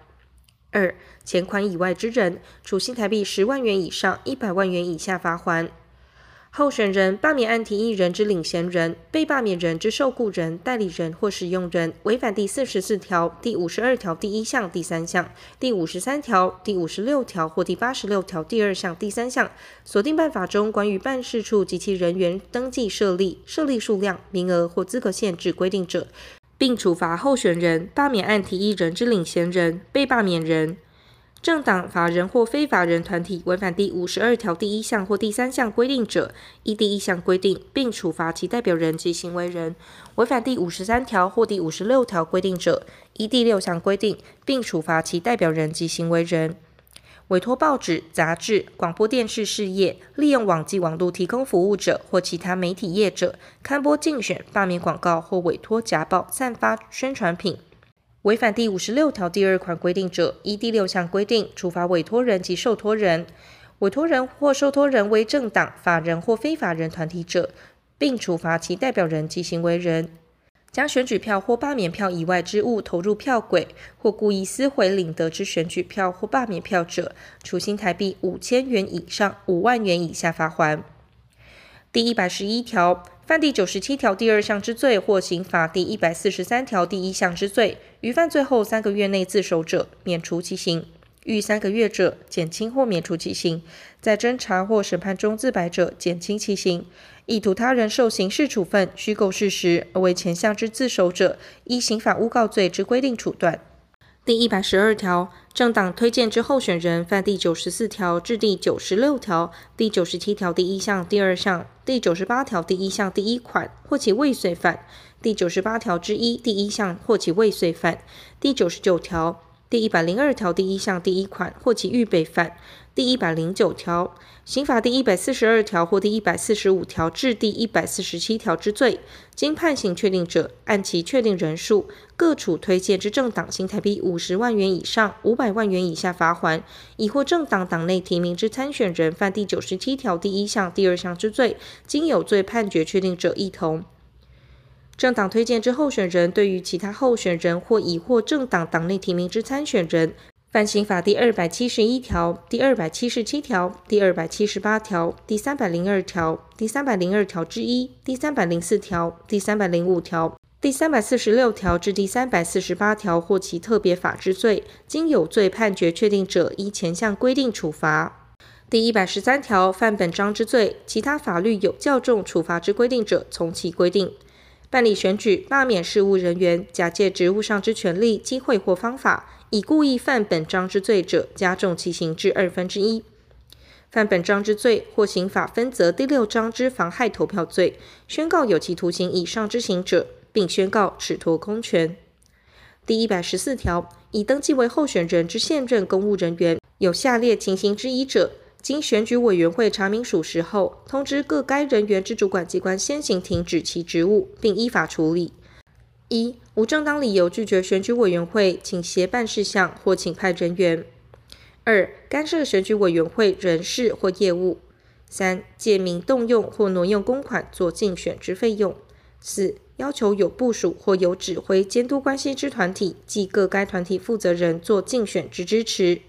二、钱款以外之人，处新台币十万元以上一百万元以下罚锾。候选人、罢免案提议人之领衔人、被罢免人之受雇人、代理人或使用人，违反第四十四条、第五十二条第一项、第三项、第五十三条、第五十六条或第八十六条第二项、第三项锁定办法中关于办事处及其人员登记设立、设立数量、名额或资格限制规定者。并处罚候选人、罢免案提议人之领衔人、被罢免人、政党、法人或非法人团体违反第五十二条第一项或第三项规定者，依第一项规定，并处罚其代表人及行为人；违反第五十三条或第五十六条规定者，依第六项规定，并处罚其代表人及行为人。委托报纸、杂志、广播电视事业利用网际网路提供服务者或其他媒体业者，刊播竞选、罢免广告或委托假报散发宣传品，违反第五十六条第二款规定者，依第六项规定处罚委托人及受托人。委托人或受托人为政党、法人或非法人团体者，并处罚其代表人及行为人。将选举票或罢免票以外之物投入票轨，或故意撕毁领得之选举票或罢免票者，处新台币五千元以上五万元以下罚锾。第一百十一条，犯第九十七条第二项之罪或刑法第一百四十三条第一项之罪，于犯罪后三个月内自首者，免除其刑；逾三个月者，减轻或免除其刑；在侦查或审判中自白者，减轻其刑。意图他人受刑事处分、虚构事实而为前项之自首者，依刑法诬告罪之规定处断。第一百十二条，政党推荐之候选人犯第九十四条至第九十六条、第九十七条第一项、第二项、第九十八条第一项第一款或其未遂犯；第九十八条之一第一项或其未遂犯；第九十九条、第一百零二条第一项第一款或其预备犯。第一百零九条，刑法第一百四十二条或第一百四十五条至第一百四十七条之罪，经判刑确定者，按其确定人数，各处推荐之政党新台币五十万元以上五百万元以下罚锾；已获政党党内提名之参选人犯第九十七条第一项、第二项之罪，经有罪判决确定者，一同。政党推荐之候选人对于其他候选人或已获政党党内提名之参选人。犯刑法第二百七十一条、第二百七十七条、第二百七十八条、第三百零二条、第三百零二条之一、第三百零四条、第三百零五条、第三百四十六条至第三百四十八条或其特别法之罪，经有罪判决确定者，依前项规定处罚。第一百十三条，犯本章之罪，其他法律有较重处罚之规定者，从其规定。办理选举、罢免事务人员假借职务上之权利、机会或方法，以故意犯本章之罪者，加重其刑至二分之一。犯本章之罪或刑法分则第六章之妨害投票罪，宣告有期徒刑以上之刑者，并宣告褫夺公权。第一百十四条，已登记为候选人之现任公务人员，有下列情形之一者，经选举委员会查明属实后，通知各该人员之主管机关先行停止其职务，并依法处理。一、无正当理由拒绝选举委员会请协办事项或请派人员；二、干涉选举委员会人事或业务；三、借名动用或挪用公款做竞选之费用；四、要求有部署或有指挥监督关系之团体及各该团体负责人做竞选之支持。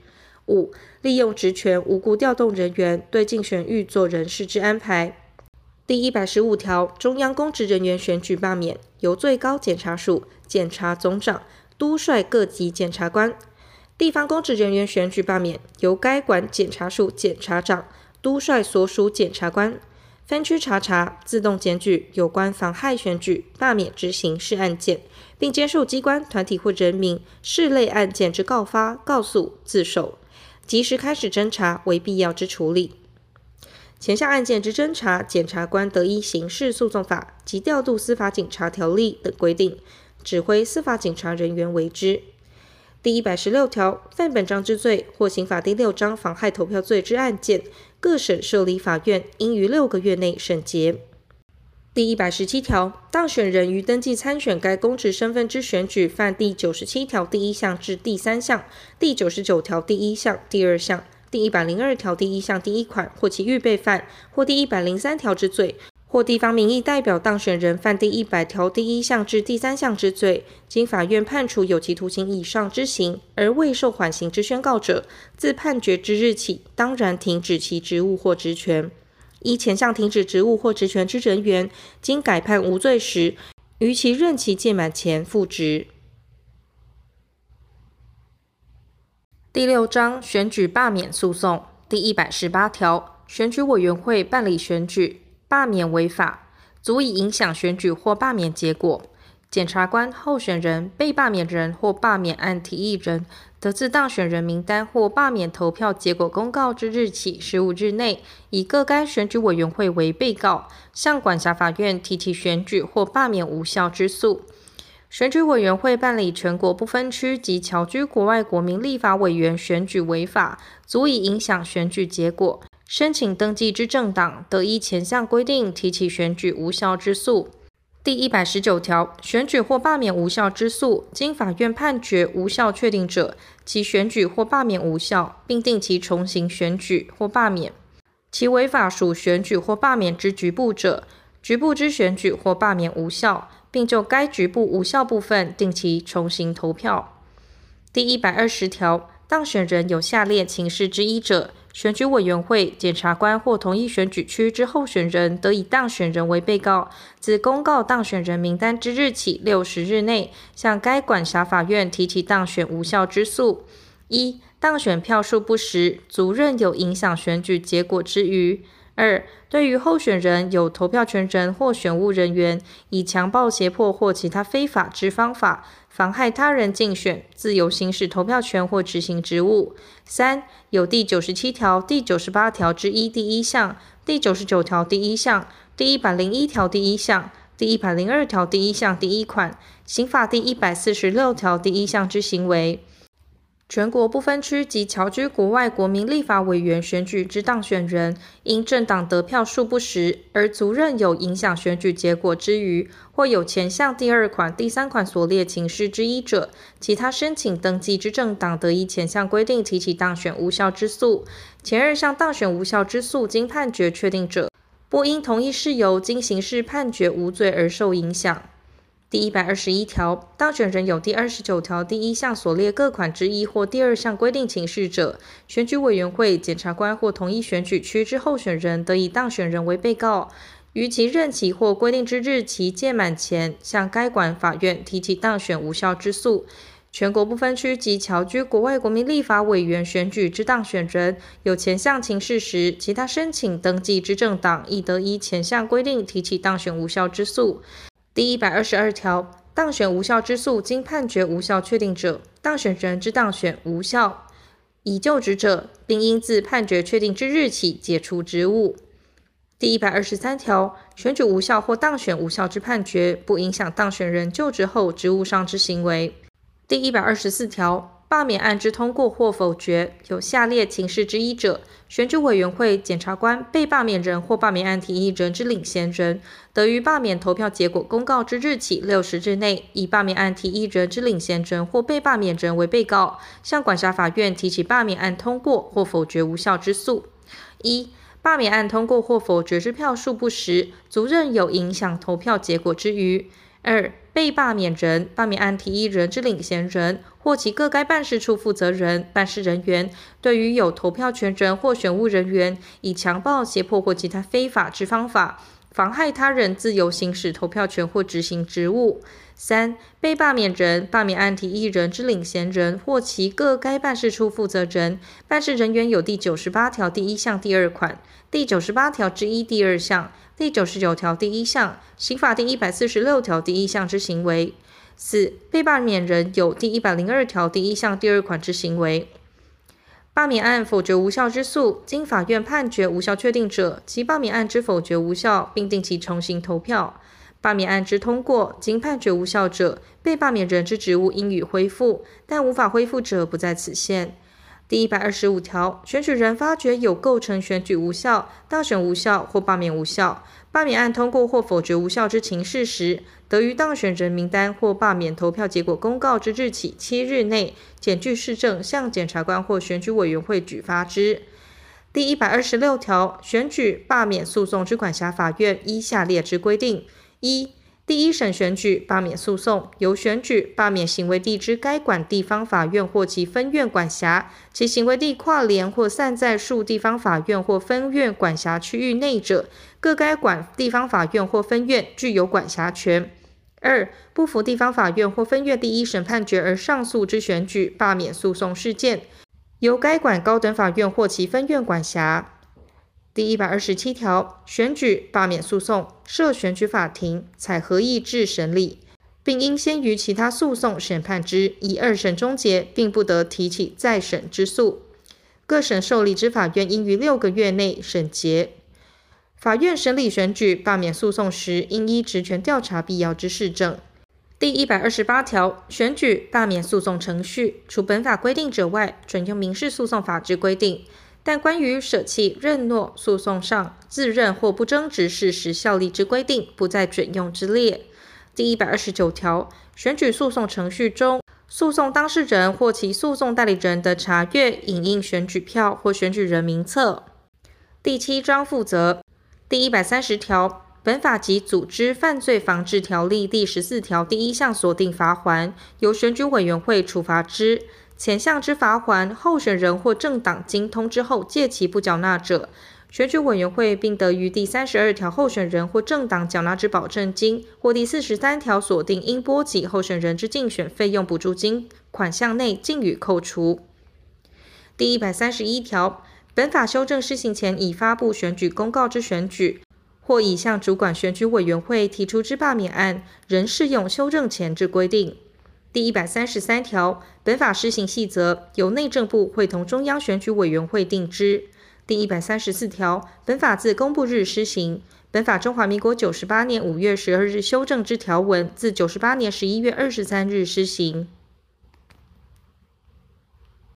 五、利用职权无故调动人员，对竞选欲做人事之安排。第一百十五条，中央公职人员选举罢免，由最高检察署检察总长督率各级检察官；地方公职人员选举罢免，由该管检察署检察长督率所属检察官分区查查、自动检举有关妨害选举罢免之刑事案件，并接受机关、团体或人民视类案件之告发、告诉、自首。及时开始侦查，为必要之处理。前项案件之侦查，检察官得依刑事诉讼法及调度司法警察条例等规定，指挥司法警察人员为之。第一百十六条，犯本章之罪或刑法第六章妨害投票罪之案件，各省受理法院应于六个月内审结。第一百十七条，当选人于登记参选该公职身份之选举犯第九十七条第一项至第三项、第九十九条第一项、第二项、第一百零二条第一项第一款或其预备犯，或第一百零三条之罪，或地方民意代表当选人犯第一百条第一项至第三项之罪，经法院判处有期徒刑以上之刑而未受缓刑之宣告者，自判决之日起，当然停止其职务或职权。依前项停止职务或职权之人员，经改判无罪时，于其任期届满前复职。第六章选举罢免诉讼第一百十八条，选举委员会办理选举罢免违法，足以影响选举或罢免结果。检察官、候选人、被罢免人或罢免案提议人，得自当选人名单或罢免投票结果公告之日起十五日内，以各该选举委员会为被告，向管辖法院提起选举或罢免无效之诉。选举委员会办理全国不分区及侨居国外国民立法委员选举违法，足以影响选举结果，申请登记之政党，得依前项规定提起选举无效之诉。第一百十九条，选举或罢免无效之诉，经法院判决无效确定者，其选举或罢免无效，并定期重新选举或罢免。其违法属选举或罢免之局部者，局部之选举或罢免无效，并就该局部无效部分定期重新投票。第一百二十条，当选人有下列情事之一者，选举委员会、检察官或同一选举区之候选人得以当选人为被告，自公告当选人名单之日起六十日内，向该管辖法院提起当选无效之诉。一、当选票数不实，足认有影响选举结果之余。二、对于候选人有投票权人或选务人员以强暴、胁迫或其他非法之方法，妨害他人竞选、自由行使投票权或执行职务。三、有第九十七条、第九十八条之一第一项、第九十九条第一项、第一百零一条第一项、第一百零二条第一项第一款、刑法第一百四十六条第一项之行为。全国不分区及侨居国外国民立法委员选举之当选人，因政党得票数不实而足认有影响选举结果之余，或有前项第二款、第三款所列情事之一者，其他申请登记之政党得以前项规定提起当选无效之诉。前二项当选无效之诉经判决确定者，不因同一事由经刑事判决无罪而受影响。第一百二十一条，当选人有第二十九条第一项所列各款之一或第二项规定情事者，选举委员会、检察官或同一选举区之候选人得以当选人为被告，于其任期或规定之日期届满前，向该管法院提起当选无效之诉。全国不分区及侨居国外国民立法委员选举之当选人，有前项情事时，其他申请登记之政党亦得依前项规定提起当选无效之诉。第一百二十二条，当选无效之诉经判决无效确定者，当选人之当选无效，已就职者，并应自判决确定之日起解除职务。第一百二十三条，选举无效或当选无效之判决，不影响当选人就职后职务上之行为。第一百二十四条。罢免案之通过或否决，有下列情事之一者，选举委员会、检察官、被罢免人或罢免案提议人之领衔人，得于罢免投票结果公告之日起六十日内，以罢免案提议人之领衔人或被罢免人为被告，向管辖法院提起罢免案通过或否决无效之诉。一、罢免案通过或否决之票数不实，足认有影响投票结果之余。二、被罢免人、罢免案提议人之领衔人或其各该办事处负责人、办事人员，对于有投票权人或选务人员以强暴、胁迫或其他非法之方法，妨害他人自由行使投票权或执行职务。三、被罢免人、罢免案提议人之领衔人或其各该办事处负责人、办事人员有第九十八条第一项第二款、第九十八条之一第二项。第九十九条第一项、刑法第一百四十六条第一项之行为；四、被罢免人有第一百零二条第一项第二款之行为。罢免案否决无效之诉，经法院判决无效确定者，其罢免案之否决无效，并定期重新投票；罢免案之通过，经判决无效者，被罢免人之职务应予恢复，但无法恢复者不在此限。第一百二十五条，选举人发觉有构成选举无效、当选无效或罢免无效、罢免案通过或否决无效之情事时，得于当选人名单或罢免投票结果公告之日起七日内，检具事证向检察官或选举委员会举发之。第一百二十六条，选举罢免诉讼之管辖法院依下列之规定：一。第一审选举罢免诉讼由选举罢免行为地之该管地方法院或其分院管辖，其行为地跨连或散在数地方法院或分院管辖区域内者，各该管地方法院或分院具有管辖权。二、不服地方法院或分院第一审判决而上诉之选举罢免诉讼事件，由该管高等法院或其分院管辖。第一百二十七条，选举罢免诉讼设选举法庭，采合议制审理，并应先于其他诉讼审判之，以二审终结，并不得提起再审之诉。各审受理之法院应于六个月内审结。法院审理选举罢免诉讼时，应依职权调查必要之事证。第一百二十八条，选举罢免诉讼程序，除本法规定者外，准用民事诉讼法之规定。但关于舍弃、认诺诉讼上自认或不争执事实效力之规定，不在准用之列。第一百二十九条，选举诉讼程序中，诉讼当事人或其诉讼代理人的查阅、影印选举票或选举人名册。第七章负责。第一百三十条，本法及组织犯罪防治条例第十四条第一项所定罚锾，由选举委员会处罚之。前项之罚锾，候选人或政党经通知后借其不缴纳者，选举委员会并得于第三十二条候选人或政党缴纳之保证金或第四十三条所定应拨给候选人之竞选费用补助金款项内尽予扣除。第一百三十一条，本法修正施行前已发布选举公告之选举，或已向主管选举委员会提出之罢免案，仍适用修正前之规定。第一百三十三条，本法施行细则由内政部会同中央选举委员会定之。第一百三十四条，本法自公布日施行。本法中华民国九十八年五月十二日修正之条文，自九十八年十一月二十三日施行。